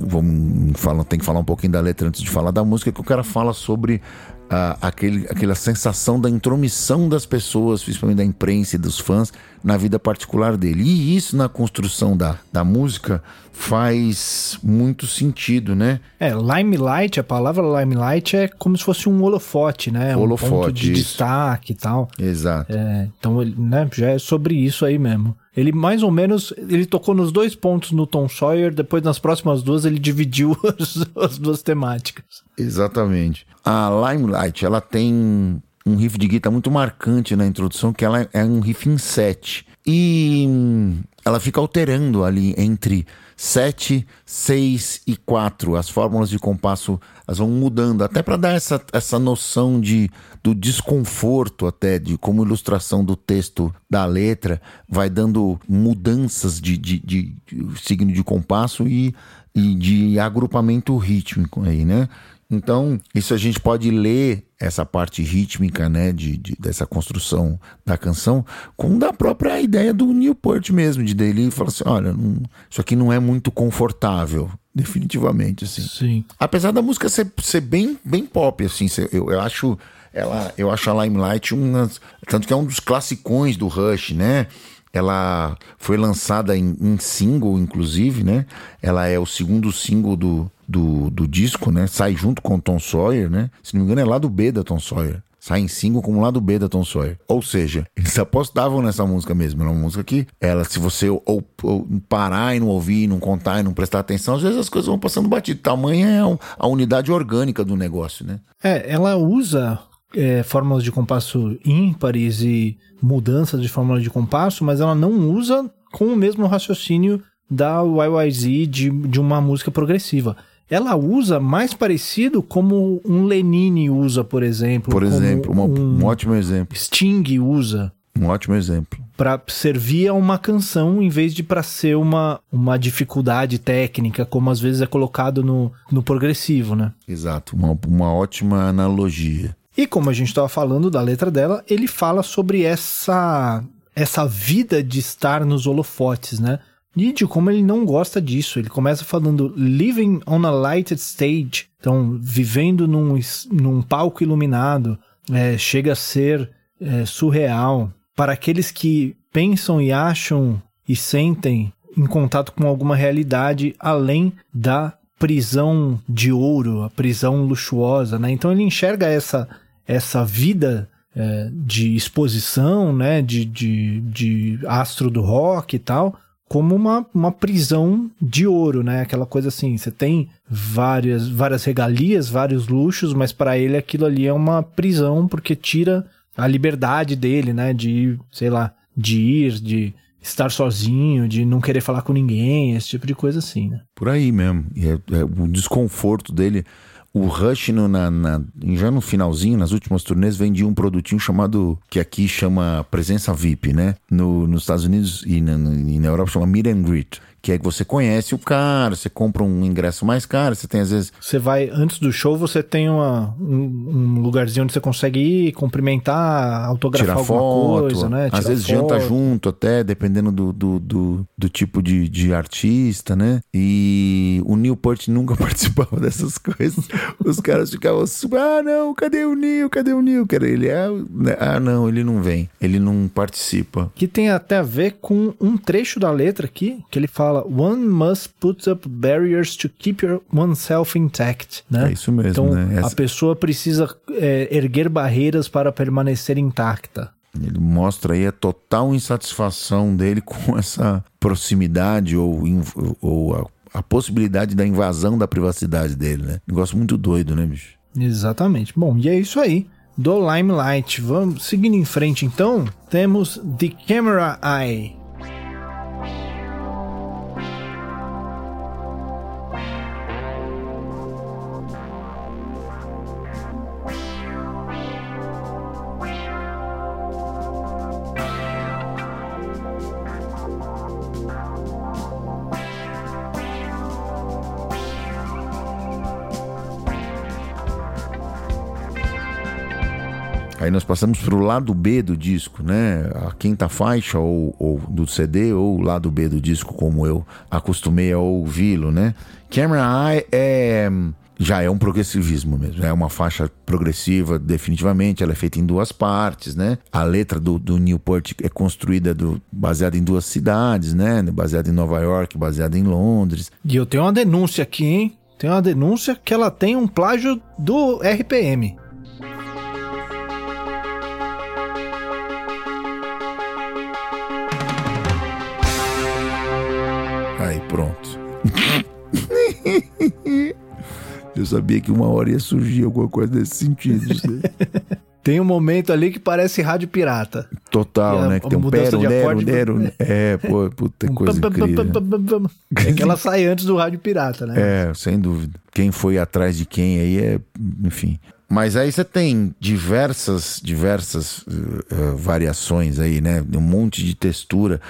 [SPEAKER 2] vamos falar, tem que falar um pouquinho da letra antes de falar da música, que o cara fala sobre a- aquele, aquela sensação da intromissão das pessoas, principalmente da imprensa e dos fãs, na vida particular dele. E isso na construção da, da música faz muito sentido, né?
[SPEAKER 1] É, limelight, a palavra limelight é como se fosse um holofote, né? um
[SPEAKER 2] Holofote,
[SPEAKER 1] ponto de
[SPEAKER 2] isso.
[SPEAKER 1] destaque e tal.
[SPEAKER 2] Exato.
[SPEAKER 1] É, então, ele, né, já é sobre isso aí mesmo. Ele mais ou menos, ele tocou nos dois pontos no Tom Sawyer, depois nas próximas duas ele dividiu as, as duas temáticas.
[SPEAKER 2] Exatamente. A Limelight, ela tem um riff de guitarra muito marcante na introdução, que ela é um riff em 7. E hum, ela fica alterando ali entre 7, 6 e 4. As fórmulas de compasso elas vão mudando, até para dar essa, essa noção de, do desconforto, até de como ilustração do texto da letra vai dando mudanças de, de, de- de signo de compasso e, e de agrupamento rítmico aí, né? Então, isso a gente pode ler essa parte rítmica, né, de, de- dessa construção da canção, com da própria ideia do Newport mesmo, de dele falar assim, olha, não- isso aqui não é muito confortável, definitivamente, assim.
[SPEAKER 1] Sim.
[SPEAKER 2] Apesar da música ser, ser bem, bem pop, assim, eu, eu acho ela, eu acho a Limelight uma, tanto que é um dos classicões do Rush, né? Ela foi lançada em, em single, inclusive, né? Ela é o segundo single do, do, do disco, né? Sai junto com o Tom Sawyer, né? Se não me engano, é lá do B da Tom Sawyer. Sai em single como lado B da Tom Sawyer. Ou seja, eles apostavam nessa música mesmo. Era uma música que, ela, se você ou, ou parar e não ouvir, não contar e não prestar atenção, às vezes as coisas vão passando batido. Tamanha é a unidade orgânica do negócio, né?
[SPEAKER 1] É, ela usa é, fórmulas de compasso ímpares e mudanças de fórmula de compasso, mas ela não usa com o mesmo raciocínio da YYZ de, de uma música progressiva. Ela usa mais parecido como um Lenine usa, por exemplo.
[SPEAKER 2] Por exemplo, uma-
[SPEAKER 1] um
[SPEAKER 2] um ótimo exemplo.
[SPEAKER 1] Sting usa
[SPEAKER 2] Um ótimo exemplo.
[SPEAKER 1] para servir a uma canção em vez de para ser uma, uma dificuldade técnica, como às vezes é colocado no, no progressivo, né?
[SPEAKER 2] Exato. Uma, uma ótima analogia.
[SPEAKER 1] E como a gente estava falando da letra dela, ele fala sobre essa essa vida de estar nos holofotes, né? E de como ele não gosta disso. Ele começa falando living on a lighted stage, então vivendo num, num palco iluminado, é, chega a ser é, surreal para aqueles que pensam e acham e sentem em contato com alguma realidade além da prisão de ouro, a prisão luxuosa, né? Então ele enxerga essa essa vida é, de exposição, né? De, de, de astro do rock e tal, como uma, uma prisão de ouro, né? Aquela coisa assim, você tem várias, várias regalias, vários luxos, mas para ele aquilo ali é uma prisão porque tira a liberdade dele, né? De, sei lá, de ir, de estar sozinho, de não querer falar com ninguém, esse tipo de coisa assim, né?
[SPEAKER 2] Por aí mesmo. E é, é o desconforto dele. O Rush, no, na, na- já no finalzinho, nas últimas turnês, vendia um produtinho chamado, que aqui chama Presença VIP, né? No, nos Estados Unidos e na, e na Europa chama Meet and Greet. Que é que você conhece o cara, você compra um ingresso mais caro, você tem às vezes
[SPEAKER 1] Você vai, antes do show, você tem uma, um, um lugarzinho onde você consegue ir, cumprimentar, autografar
[SPEAKER 2] tirar
[SPEAKER 1] alguma
[SPEAKER 2] foto,
[SPEAKER 1] coisa, né?
[SPEAKER 2] às
[SPEAKER 1] Tirar
[SPEAKER 2] vezes janta
[SPEAKER 1] foto.
[SPEAKER 2] junto até, dependendo do, do, do, do tipo de, de artista, né? E o Newport nunca participava dessas coisas. Os caras ficavam super, ah não, cadê o Neil, cadê o Neil? Cara, ele é, né? ah não, ele não vem, ele não participa.
[SPEAKER 1] Que tem até a ver com um trecho da letra aqui, que ele fala: One must put up barriers to keep your oneself intact, né?
[SPEAKER 2] É isso mesmo,
[SPEAKER 1] Então,
[SPEAKER 2] né?
[SPEAKER 1] a
[SPEAKER 2] Essa-
[SPEAKER 1] pessoa precisa é, erguer barreiras para permanecer intacta.
[SPEAKER 2] Ele mostra aí a total insatisfação dele com essa proximidade ou, ou a, a possibilidade da invasão da privacidade dele, né? Negócio muito doido, né, bicho?
[SPEAKER 1] Exatamente. Bom, e é isso aí do Limelight. Vamos seguindo em frente então. Temos The Camera Eye.
[SPEAKER 2] Nós passamos pro lado B do disco, né? A quinta faixa ou, ou do CD ou o lado B do disco, como eu acostumei a ouvi-lo, né? Camera Eye é já é um progressivismo mesmo. É uma faixa progressiva, definitivamente. Ela é feita em duas partes, né? A letra do, do Newport é construída do, baseada em duas cidades, né? Baseada em Nova York, baseada em Londres.
[SPEAKER 1] E eu tenho uma denúncia aqui, hein? Tem uma denúncia que ela tem um plágio do RPM.
[SPEAKER 2] Pronto. Eu sabia que uma hora ia surgir alguma coisa nesse sentido.
[SPEAKER 1] Tem um momento ali que parece rádio pirata.
[SPEAKER 2] Total,
[SPEAKER 1] a-
[SPEAKER 2] né? Que tem um pero,
[SPEAKER 1] de
[SPEAKER 2] nero,
[SPEAKER 1] acorde-
[SPEAKER 2] nero. É, pô, puta
[SPEAKER 1] Um
[SPEAKER 2] coisa
[SPEAKER 1] pam,
[SPEAKER 2] incrível.
[SPEAKER 1] pam, pam, pam. É que ela sai antes do rádio pirata, né?
[SPEAKER 2] É, sem dúvida. Quem foi atrás de quem aí é, enfim. Mas aí você tem diversas, diversas eh, eh, variações aí, né? Um monte de textura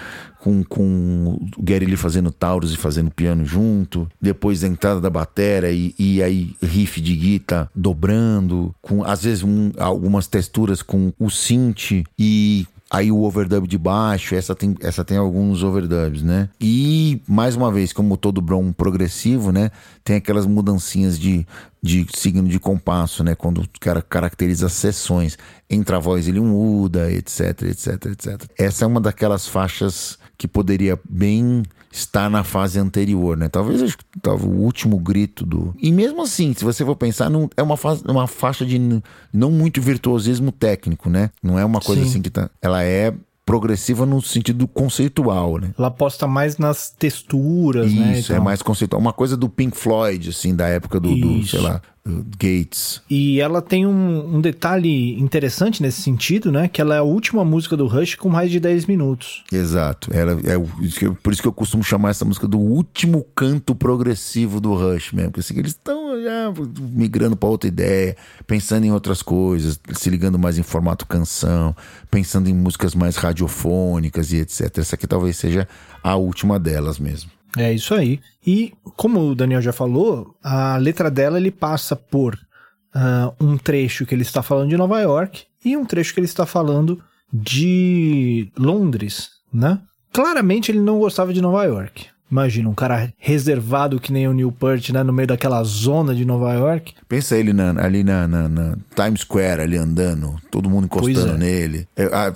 [SPEAKER 2] com, com o Lee fazendo Taurus e fazendo piano junto. Depois a entrada da bateria e, e aí riff de guitarra dobrando. Com às vezes um- algumas texturas com o synth e Aí o overdub de baixo, essa tem, essa tem alguns overdubs, né? E, mais uma vez, como todo Brown progressivo, né? Tem aquelas mudancinhas de, de signo de compasso, né? Quando o cara caracteriza sessões. Entra a voz, ele muda, etc, etc, etc. Essa é uma daquelas faixas que poderia bem estar na fase anterior, né? Talvez acho que talvez o último grito do. E mesmo assim, se você for pensar, não, é uma, uma faixa de não muito virtuosismo técnico, né? Não é uma coisa
[SPEAKER 1] Sim.
[SPEAKER 2] assim que tá. Ela é progressiva no sentido conceitual, né?
[SPEAKER 1] Ela aposta mais nas texturas, né?
[SPEAKER 2] Isso, é
[SPEAKER 1] tal.
[SPEAKER 2] mais conceitual. Uma coisa do Pink Floyd, assim, da época do, do
[SPEAKER 1] Isso.
[SPEAKER 2] sei lá, Gates.
[SPEAKER 1] E ela tem um, um detalhe interessante nesse sentido, né? Que ela é a última música do Rush com mais de 10 minutos.
[SPEAKER 2] Exato. Ela é por isso que eu costumo chamar essa música do último canto progressivo do Rush mesmo. Porque assim, eles estão já migrando para outra ideia, pensando em outras coisas, se ligando mais em formato canção, pensando em músicas mais radiofônicas e etc. Essa aqui talvez seja a última delas mesmo.
[SPEAKER 1] É isso aí. E como o Daniel já falou, a letra dela ele passa por ah, um trecho que ele está falando de Nova York e um trecho que ele está falando de Londres, né? Claramente ele não gostava de Nova York. Imagina, um cara reservado que nem o Neil Peart, né? No meio daquela zona de Nova York.
[SPEAKER 2] Pensa ele na- ali na, na- na Times Square, ali andando, todo mundo encostando
[SPEAKER 1] é.
[SPEAKER 2] nele. É a,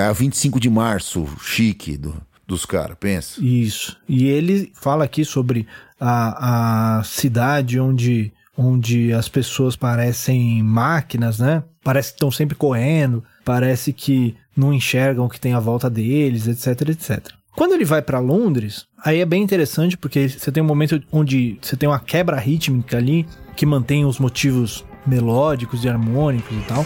[SPEAKER 2] é a 25 de março, chique do, dos caras, pensa.
[SPEAKER 1] Isso. E ele fala aqui sobre a, a cidade onde, onde as pessoas parecem máquinas, né? Parece que estão sempre correndo, parece que não enxergam o que tem à volta deles, etc, etc. Quando ele vai para Londres, aí é bem interessante porque você tem um momento onde você tem uma quebra rítmica ali que mantém os motivos melódicos e harmônicos e tal.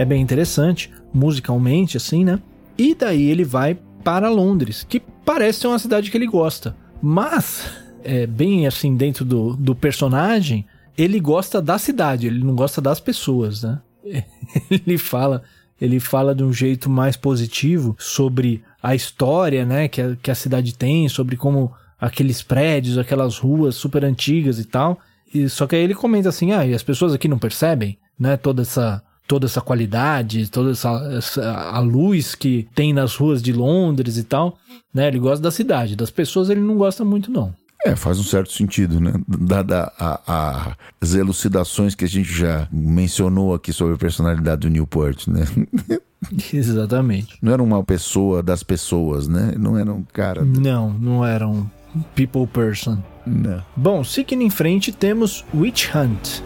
[SPEAKER 1] É bem interessante, musicalmente, assim, né? E daí ele vai para Londres, que parece ser uma cidade que ele gosta. Mas, é bem assim, dentro do, do personagem, ele gosta da cidade, ele não gosta das pessoas, né? Ele fala, ele fala de um jeito mais positivo sobre a história, né, que a, que a cidade tem, sobre como aqueles prédios, aquelas ruas super antigas e tal. E só que aí ele comenta assim: "Ah, e as pessoas aqui não percebem, né, toda essa toda essa qualidade, toda essa, essa a luz que tem nas ruas de Londres e tal, né? Ele gosta da cidade, das pessoas ele não gosta muito não.
[SPEAKER 2] É, faz um certo sentido, né? Dada a- a- as elucidações que a gente já mencionou aqui sobre a personalidade do Newport, né?
[SPEAKER 1] Exatamente.
[SPEAKER 2] Não era uma pessoa das pessoas, né? Não era um cara.
[SPEAKER 1] Não, não era um people person.
[SPEAKER 2] Não.
[SPEAKER 1] Bom, seguindo em frente, temos Witch Hunt.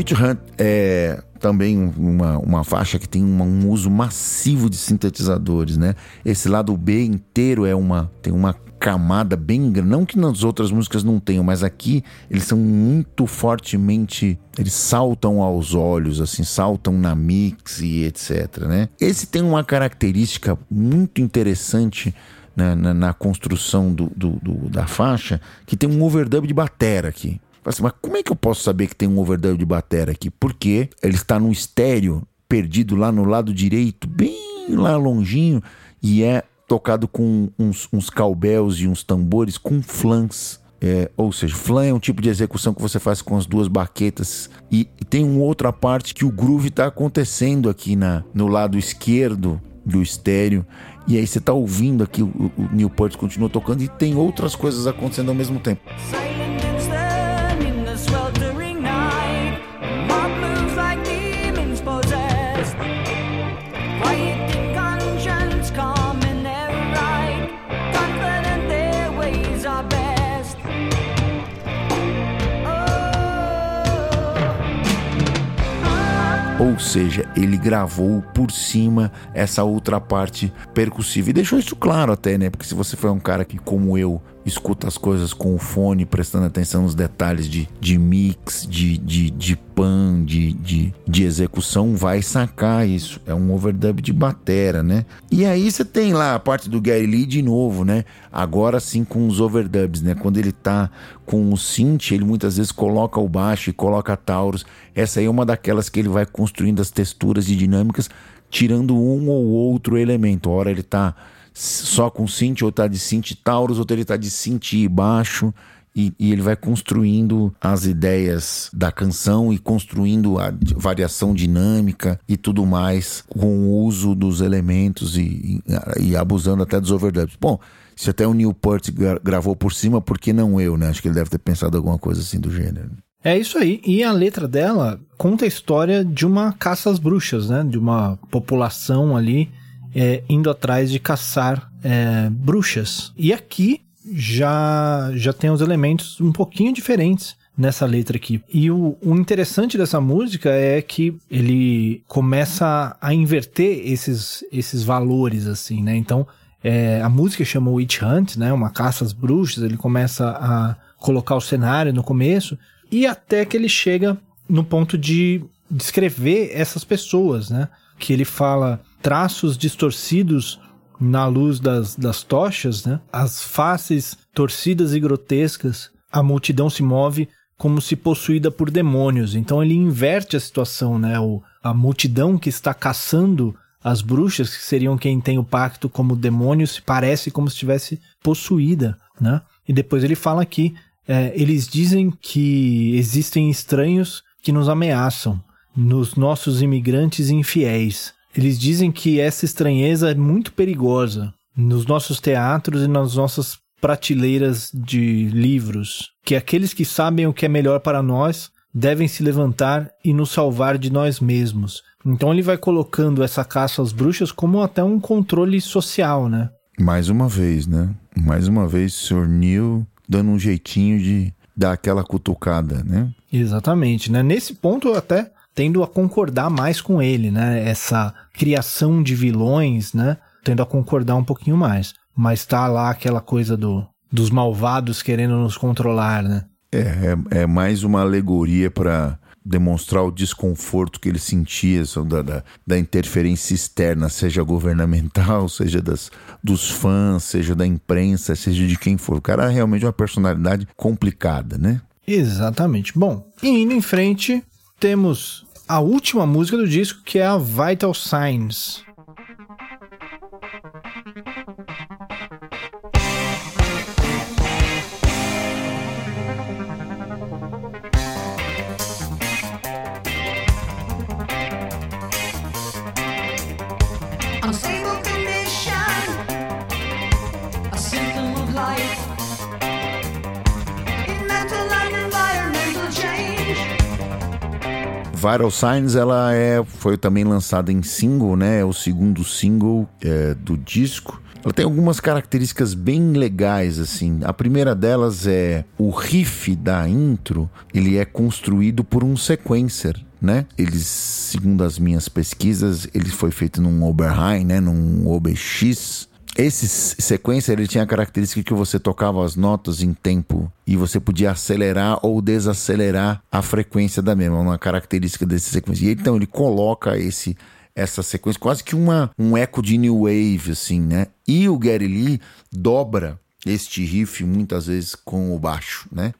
[SPEAKER 2] Witch Hunt é também uma, uma faixa que tem uma- um uso massivo de sintetizadores, né? Esse lado B inteiro é uma tem uma camada bem grande. Não que nas outras músicas não tenham, mas aqui eles são muito fortemente. Eles saltam aos olhos, assim, saltam na mix e etc. Né? Esse tem uma característica muito interessante na, na, na construção do, do, do, da faixa, que tem um overdub de batera aqui. Assim, mas como é que eu posso saber que tem um overdub de batera aqui? Porque ele está no estéreo, perdido lá no lado direito, bem lá longinho, e é tocado com uns, uns cowbells e uns tambores com flans. É, ou seja, flan é um tipo de execução que você faz com as duas baquetas. E, e tem uma outra parte que o groove está acontecendo aqui na, no lado esquerdo do estéreo. E aí você está ouvindo aqui, o, o Newport continua tocando e tem outras coisas acontecendo ao mesmo tempo.
[SPEAKER 3] Silent
[SPEAKER 2] Ou seja, ele gravou por cima essa outra parte percussiva. E deixou isso claro até, né? Porque se você for um cara que, como eu, escuta as coisas com o fone, prestando atenção nos detalhes de, de mix, de, de, de pan, de, de, de execução, vai sacar isso. É um overdub de batera, né? E aí você tem lá a parte do Gary Lee de novo, né? Agora sim com os overdubs, né? Quando ele tá com o synth, ele muitas vezes coloca o baixo e coloca Taurus. Essa aí é uma daquelas que ele vai construindo as texturas e dinâmicas, tirando um ou outro elemento. A hora ele tá só com synth, ou tá de synth Taurus, ou ele tá de e baixo. E, e, ele vai construindo as ideias da canção e construindo a variação dinâmica e tudo mais com o uso dos elementos e, e, e abusando até dos overdubs. Bom, se até o gra gravou por cima, por que não eu, né? Acho que ele deve ter pensado alguma coisa assim do gênero.
[SPEAKER 1] É isso aí. E a letra dela conta a história de uma caça às bruxas, né? De uma população ali é, indo atrás de caçar é, bruxas. E aqui já, já tem os elementos um pouquinho diferentes nessa letra aqui. E o, o, interessante dessa música é que ele começa a inverter esses, esses valores, assim, né? Então, é, a música chama Witch Hunt, né? Uma caça às bruxas. Ele começa a colocar o cenário no começo e até que ele chega no ponto de descrever essas pessoas, né? Que ele fala traços distorcidos na luz das, das tochas, né? As faces torcidas e grotescas, a multidão se move como se possuída por demônios. Então ele inverte a situação, né? O, a multidão que está caçando as bruxas, que seriam quem tem o pacto como demônios, parece como se estivesse possuída, né? E depois ele fala aqui, é, eles dizem que existem estranhos que nos ameaçam, nos nossos imigrantes infiéis. Eles dizem que essa estranheza é muito perigosa nos nossos teatros e nas nossas prateleiras de livros, que aqueles que sabem o que é melhor para nós devem se levantar e nos salvar de nós mesmos. Então ele vai colocando essa caça às bruxas como até um controle social, né?
[SPEAKER 2] Mais uma vez, né? Mais uma vez, o Sr. Neil dando um jeitinho de dar aquela cutucada, né?
[SPEAKER 1] Exatamente, né? Nesse ponto eu até tendo a concordar mais com ele, né? Essa criação de vilões, né? Tendo a concordar um pouquinho mais. Mas tá lá aquela coisa do, dos malvados querendo nos controlar, né?
[SPEAKER 2] É, é, é mais uma alegoria para demonstrar o desconforto que ele sentia da, da, da, interferência externa, seja governamental, seja das, dos fãs, seja da imprensa, seja de quem for. O cara é realmente uma personalidade complicada, né?
[SPEAKER 1] Exatamente. Bom, indo em frente, temos a última música do disco, que é a Vital Signs.
[SPEAKER 2] Vital Signs, ela é, foi também lançada em single, né? É o segundo single é, do disco. Ela tem algumas características bem legais, assim. A primeira delas é o riff da intro, ele é construído por um sequencer, né? Eles, segundo as minhas pesquisas, ele foi feito num Oberheim, né? Num OBX. Esse sequência ele tinha a característica que você tocava as notas em tempo e você podia acelerar ou desacelerar a frequência da mesma, uma característica desse sequência. E então ele coloca esse essa sequência quase que uma, um eco de new wave assim, né? E o Gary Lee dobra este riff muitas vezes com o baixo, né?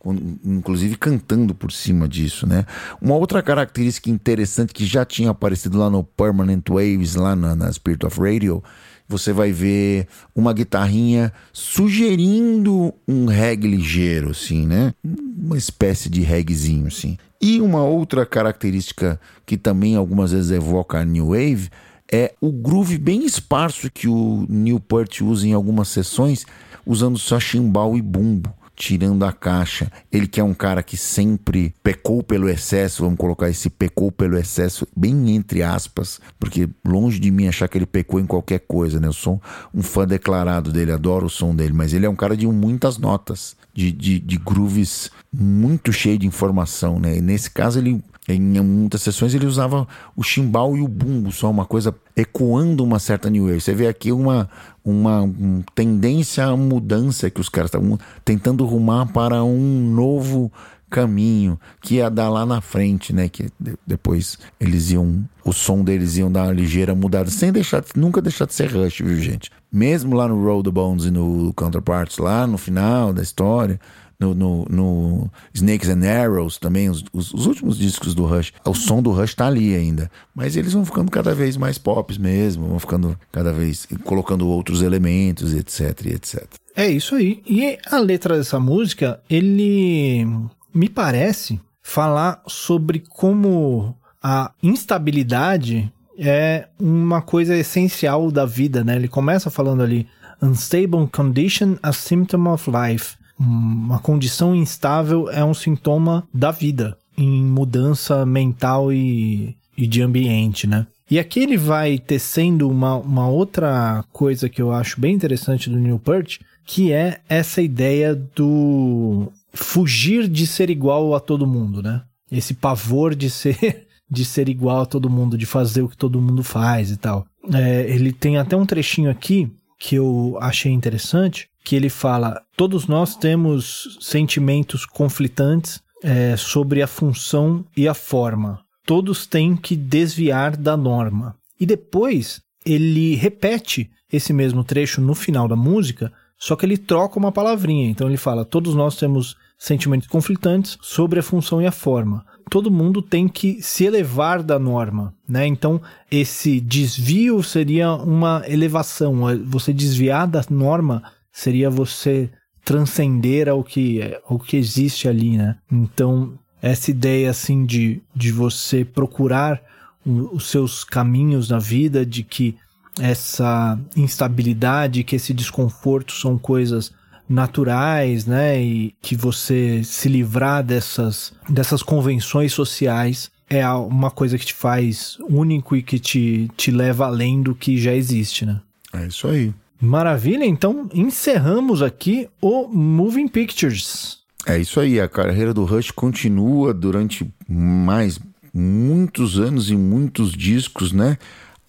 [SPEAKER 2] Inclusive cantando por cima disso, né? Uma outra característica interessante que já tinha aparecido lá no Permanent Waves, lá na, na Spirit of Radio, você vai ver uma guitarrinha sugerindo um reggae ligeiro, assim, né? Uma espécie de reggaezinho, assim. E uma outra característica que também algumas vezes evoca a New Wave é o groove bem esparso que o Newport usa em algumas sessões, usando só chimbal e bumbo, tirando a caixa. Ele que é um cara que sempre pecou pelo excesso, vamos colocar esse pecou pelo excesso bem entre aspas, porque longe de mim achar que ele pecou em qualquer coisa, né? Eu sou um fã declarado dele, adoro o som dele, mas ele é um cara de muitas notas, de, de, de grooves muito cheio de informação, né? E nesse caso ele em muitas sessões ele usava o chimbal e o bumbo, só uma coisa ecoando uma certa new wave. Você vê aqui uma, uma um, tendência à mudança que os caras estavam tentando rumar para um novo caminho que ia dar lá na frente, né? Que de- depois eles iam, o som deles iam dar uma ligeira mudada, sem deixar, nunca deixar de ser Rush, viu, gente? Mesmo lá no the Bones e no Counterparts, lá no final da história, no, no, no Snakes and Arrows também, os, os, os últimos discos do Rush. O som do Rush tá ali ainda. Mas eles vão ficando cada vez mais pops mesmo, vão ficando cada vez colocando outros elementos, etc, etc.
[SPEAKER 1] É isso aí. E a letra dessa música, ele me parece falar sobre como a instabilidade é uma coisa essencial da vida, né? Ele começa falando ali unstable condition a symptom of life. Uma condição instável é um sintoma da vida em mudança mental e, e de ambiente, né? E aqui ele vai tecendo uma, uma outra coisa que eu acho bem interessante do Newport, que é essa ideia do fugir de ser igual a todo mundo, né? Esse pavor de ser de ser igual a todo mundo, de fazer o que todo mundo faz e tal. É, ele tem até um trechinho aqui que eu achei interessante, que ele fala: todos nós temos sentimentos conflitantes é, sobre a função e a forma. Todos têm que desviar da norma. E depois ele repete esse mesmo trecho no final da música, só que ele troca uma palavrinha. Então ele fala: todos nós temos sentimentos conflitantes sobre a função e a forma. Todo mundo tem que se elevar da norma, né? Então esse desvio seria uma elevação. Você desviar da norma seria você transcender ao que ao que existe ali, né? Então essa ideia assim de, de você procurar o- os seus caminhos na vida, de que essa instabilidade, que esse desconforto são coisas naturais, né? E que você se livrar dessas, dessas convenções sociais é uma coisa que te faz único e que te, te leva além do que já existe, né?
[SPEAKER 2] É isso aí.
[SPEAKER 1] Maravilha, então encerramos aqui o Moving Pictures.
[SPEAKER 2] É isso aí, a carreira do Rush continua durante mais muitos anos e muitos discos, né?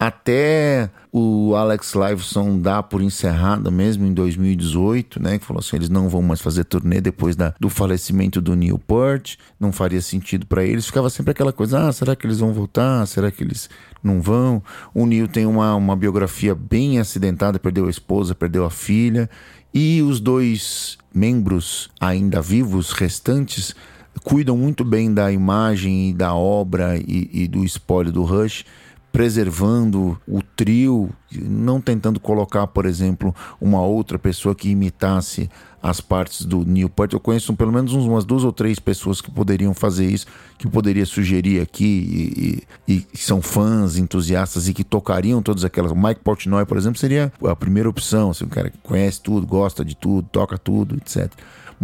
[SPEAKER 2] Até o Alex Lifeson dá por encerrada mesmo em 2018, né? Que falou assim, eles não vão mais fazer turnê depois da, do falecimento do Neil Peart, não faria sentido para eles. Ficava sempre aquela coisa, ah, será que eles vão voltar? Será que eles não vão? O Neil tem uma, uma biografia bem acidentada, perdeu a esposa, perdeu a filha, e os dois membros ainda vivos, restantes, cuidam muito bem da imagem e da obra e, e do espólio do Rush, preservando o trio, não tentando colocar, por exemplo, uma outra pessoa que imitasse as partes do Newport. Eu conheço pelo menos umas duas ou três pessoas que poderiam fazer isso, que eu poderia sugerir aqui e, e- e são fãs, entusiastas e que tocariam todas aquelas. Mike Portnoy, por exemplo, seria a primeira opção, assim, um cara que conhece tudo, gosta de tudo, toca tudo, etc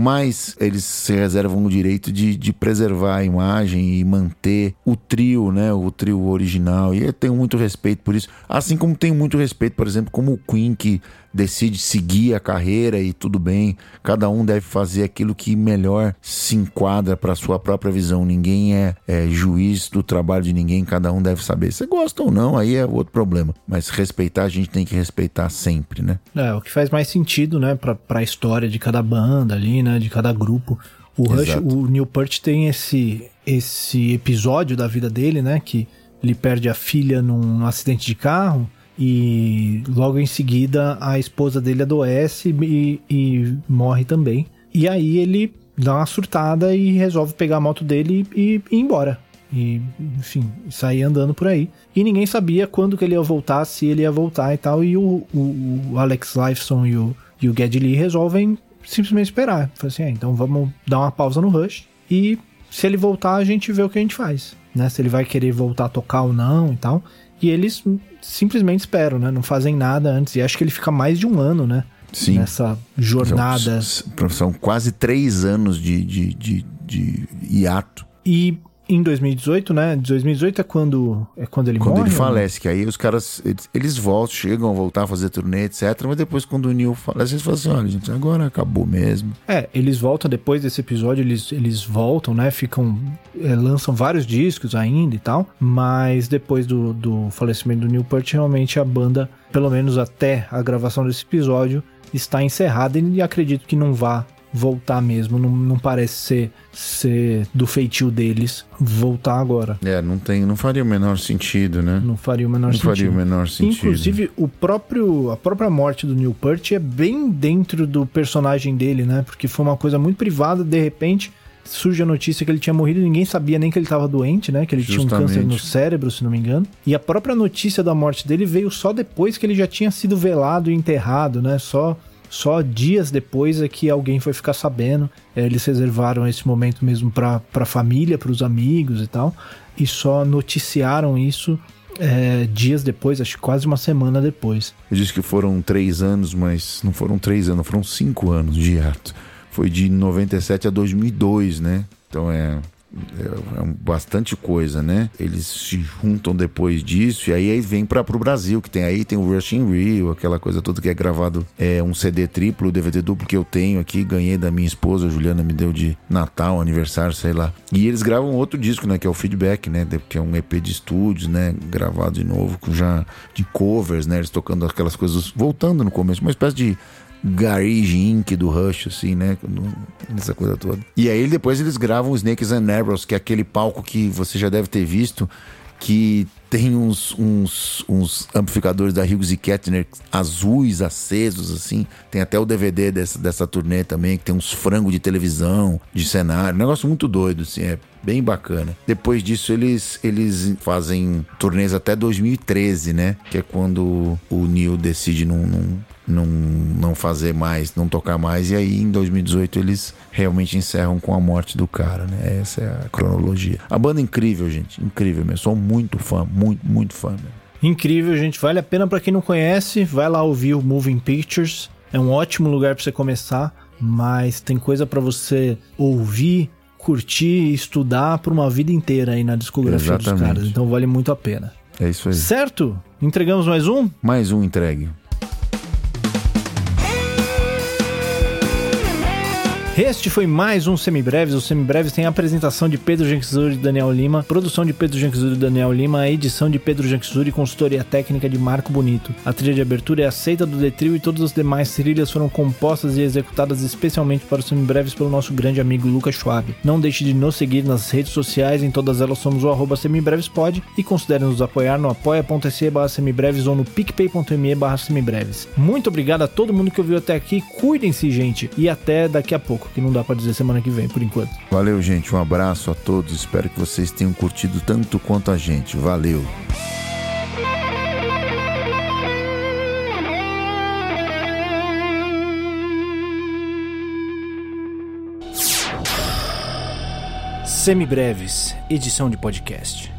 [SPEAKER 2] mas eles se reservam o direito de, de preservar a imagem e manter o trio, né, o trio original. E eu tenho muito respeito por isso, assim como tenho muito respeito, por exemplo, como o Queen que decide seguir a carreira e tudo bem, cada um deve fazer aquilo que melhor se enquadra para sua própria visão. Ninguém é, é juiz do trabalho de ninguém, cada um deve saber. Se gosta ou não, aí é outro problema. Mas respeitar, a gente tem que respeitar sempre, né?
[SPEAKER 1] É, o que faz mais sentido, né, pra, pra história de cada banda ali, né, de cada grupo. O Rush,
[SPEAKER 2] Exato.
[SPEAKER 1] o Neil Peart tem esse, esse episódio da vida dele, né, que ele perde a filha num acidente de carro e logo em seguida a esposa dele adoece e, e morre também. E aí ele dá uma surtada e resolve pegar a moto dele e, e ir embora. E, enfim, sair andando por aí. E ninguém sabia quando que ele ia voltar, se ele ia voltar e tal. E o, o, o Alex Lifeson e o, e o Geddy Lee resolvem simplesmente esperar. Fala assim, é, então vamos dar uma pausa no Rush. E se ele voltar, a gente vê o que a gente faz. Né? Se ele vai querer voltar a tocar ou não e tal. E eles simplesmente esperam, né? Não fazem nada antes. E acho que ele fica mais de um ano, né?
[SPEAKER 2] Sim.
[SPEAKER 1] Nessa jornada.
[SPEAKER 2] São, são quase três anos de, de, de, de hiato.
[SPEAKER 1] E em 2018, né? 2018 é quando, é quando ele
[SPEAKER 2] Quando
[SPEAKER 1] morre.
[SPEAKER 2] ele
[SPEAKER 1] ou não?
[SPEAKER 2] falece, que aí os caras, eles, eles voltam, chegam a voltar a fazer turnê, etc. Mas depois quando o Neil falece, eles falam assim, olha gente, agora acabou mesmo.
[SPEAKER 1] É, eles voltam depois desse episódio, eles, eles voltam, né? Ficam. é, lançam vários discos ainda e tal. Mas depois do, do falecimento do Neil Peart, realmente a banda, pelo menos até a gravação desse episódio, está encerrada e acredito que não vá voltar mesmo. Não, não parece ser, ser do feitio deles voltar agora.
[SPEAKER 2] É, não tem, não faria o menor sentido, né?
[SPEAKER 1] Não faria o menor
[SPEAKER 2] Não
[SPEAKER 1] sentido.
[SPEAKER 2] faria o menor sentido.
[SPEAKER 1] Inclusive, o próprio, a própria morte do Neil Peart é bem dentro do personagem dele, né? Porque foi uma coisa muito privada, de repente surge a notícia que ele tinha morrido, ninguém sabia nem que ele estava doente, né? Que ele tinha um
[SPEAKER 2] Justamente.
[SPEAKER 1] câncer no cérebro, se não me engano. E a própria notícia da morte dele veio só depois que ele já tinha sido velado e enterrado, né? Só só dias depois é que alguém foi ficar sabendo. É, Eles reservaram esse momento mesmo para a família, para os amigos e tal. E só noticiaram isso é, dias depois, acho que quase uma semana depois.
[SPEAKER 2] Eu disse que foram três anos, mas não foram três anos, foram cinco anos de hiato. Foi de 97 a 2002, né? Então é, é, é bastante coisa, né? Eles se juntam depois disso e aí, vem para pro Brasil, que tem aí tem o Rush in Rio, aquela coisa toda que é gravado, é um CD triplo, DVD duplo que eu tenho aqui, ganhei da minha esposa, Juliana me deu de Natal, aniversário, sei lá. E eles gravam outro disco, né, que é o Feedback, né, que é um EP de estúdios, né, gravado de novo com já de covers, né, eles tocando aquelas coisas voltando no começo, uma espécie de Garage Inc. do Rush, assim, né? Essa coisa toda. E aí depois eles gravam Snakes and Arrows, que é aquele palco que você já deve ter visto, que tem uns, uns, uns amplificadores da Hughes e Kettner azuis, acesos, assim. Tem até o DVD dessa, dessa turnê também, que tem uns frangos de televisão, de cenário. Um negócio muito doido, assim, é bem bacana. Depois disso, eles, eles fazem turnês até 2013, né? Que é quando o Neil decide não, não, não, fazer mais, não tocar mais. E aí, em 2018, eles realmente encerram com a morte do cara, né? Essa é a cronologia. A banda é incrível, gente. Incrível mesmo. Sou muito fã, muito, muito fã mesmo.
[SPEAKER 1] Incrível, gente. Vale a pena pra quem não conhece. Vai lá ouvir o Moving Pictures. É um ótimo lugar pra você começar, mas tem coisa pra você ouvir, curtir e estudar por uma vida inteira aí na discografia dos
[SPEAKER 2] Exatamente.
[SPEAKER 1] caras. Então vale muito a pena.
[SPEAKER 2] É isso aí.
[SPEAKER 1] Certo? Entregamos mais um?
[SPEAKER 2] Mais um entregue.
[SPEAKER 1] Este foi mais um Semibreves. O Semibreves tem a apresentação de Pedro Janquizuri e Daniel Lima, produção de Pedro Janquizuri e Daniel Lima, a edição de Pedro Janquizuri e consultoria técnica de Marco Bonito. A trilha de abertura é aceita do Detril e todas as demais trilhas foram compostas e executadas especialmente para os Semibreves pelo nosso grande amigo Lucas Schwab. Não deixe de nos seguir nas redes sociais, em todas elas somos o semibrevespod e considere nos apoiar no apoia.se semibreves ou no picpay.me semibreves. Muito obrigado a todo mundo que ouviu até aqui, cuidem-se gente, e até daqui a pouco, que não dá pra dizer semana que vem por enquanto.
[SPEAKER 2] Valeu, gente. Um abraço a todos. Espero que vocês tenham curtido tanto quanto a gente. Valeu.
[SPEAKER 1] Semibreves, edição de podcast.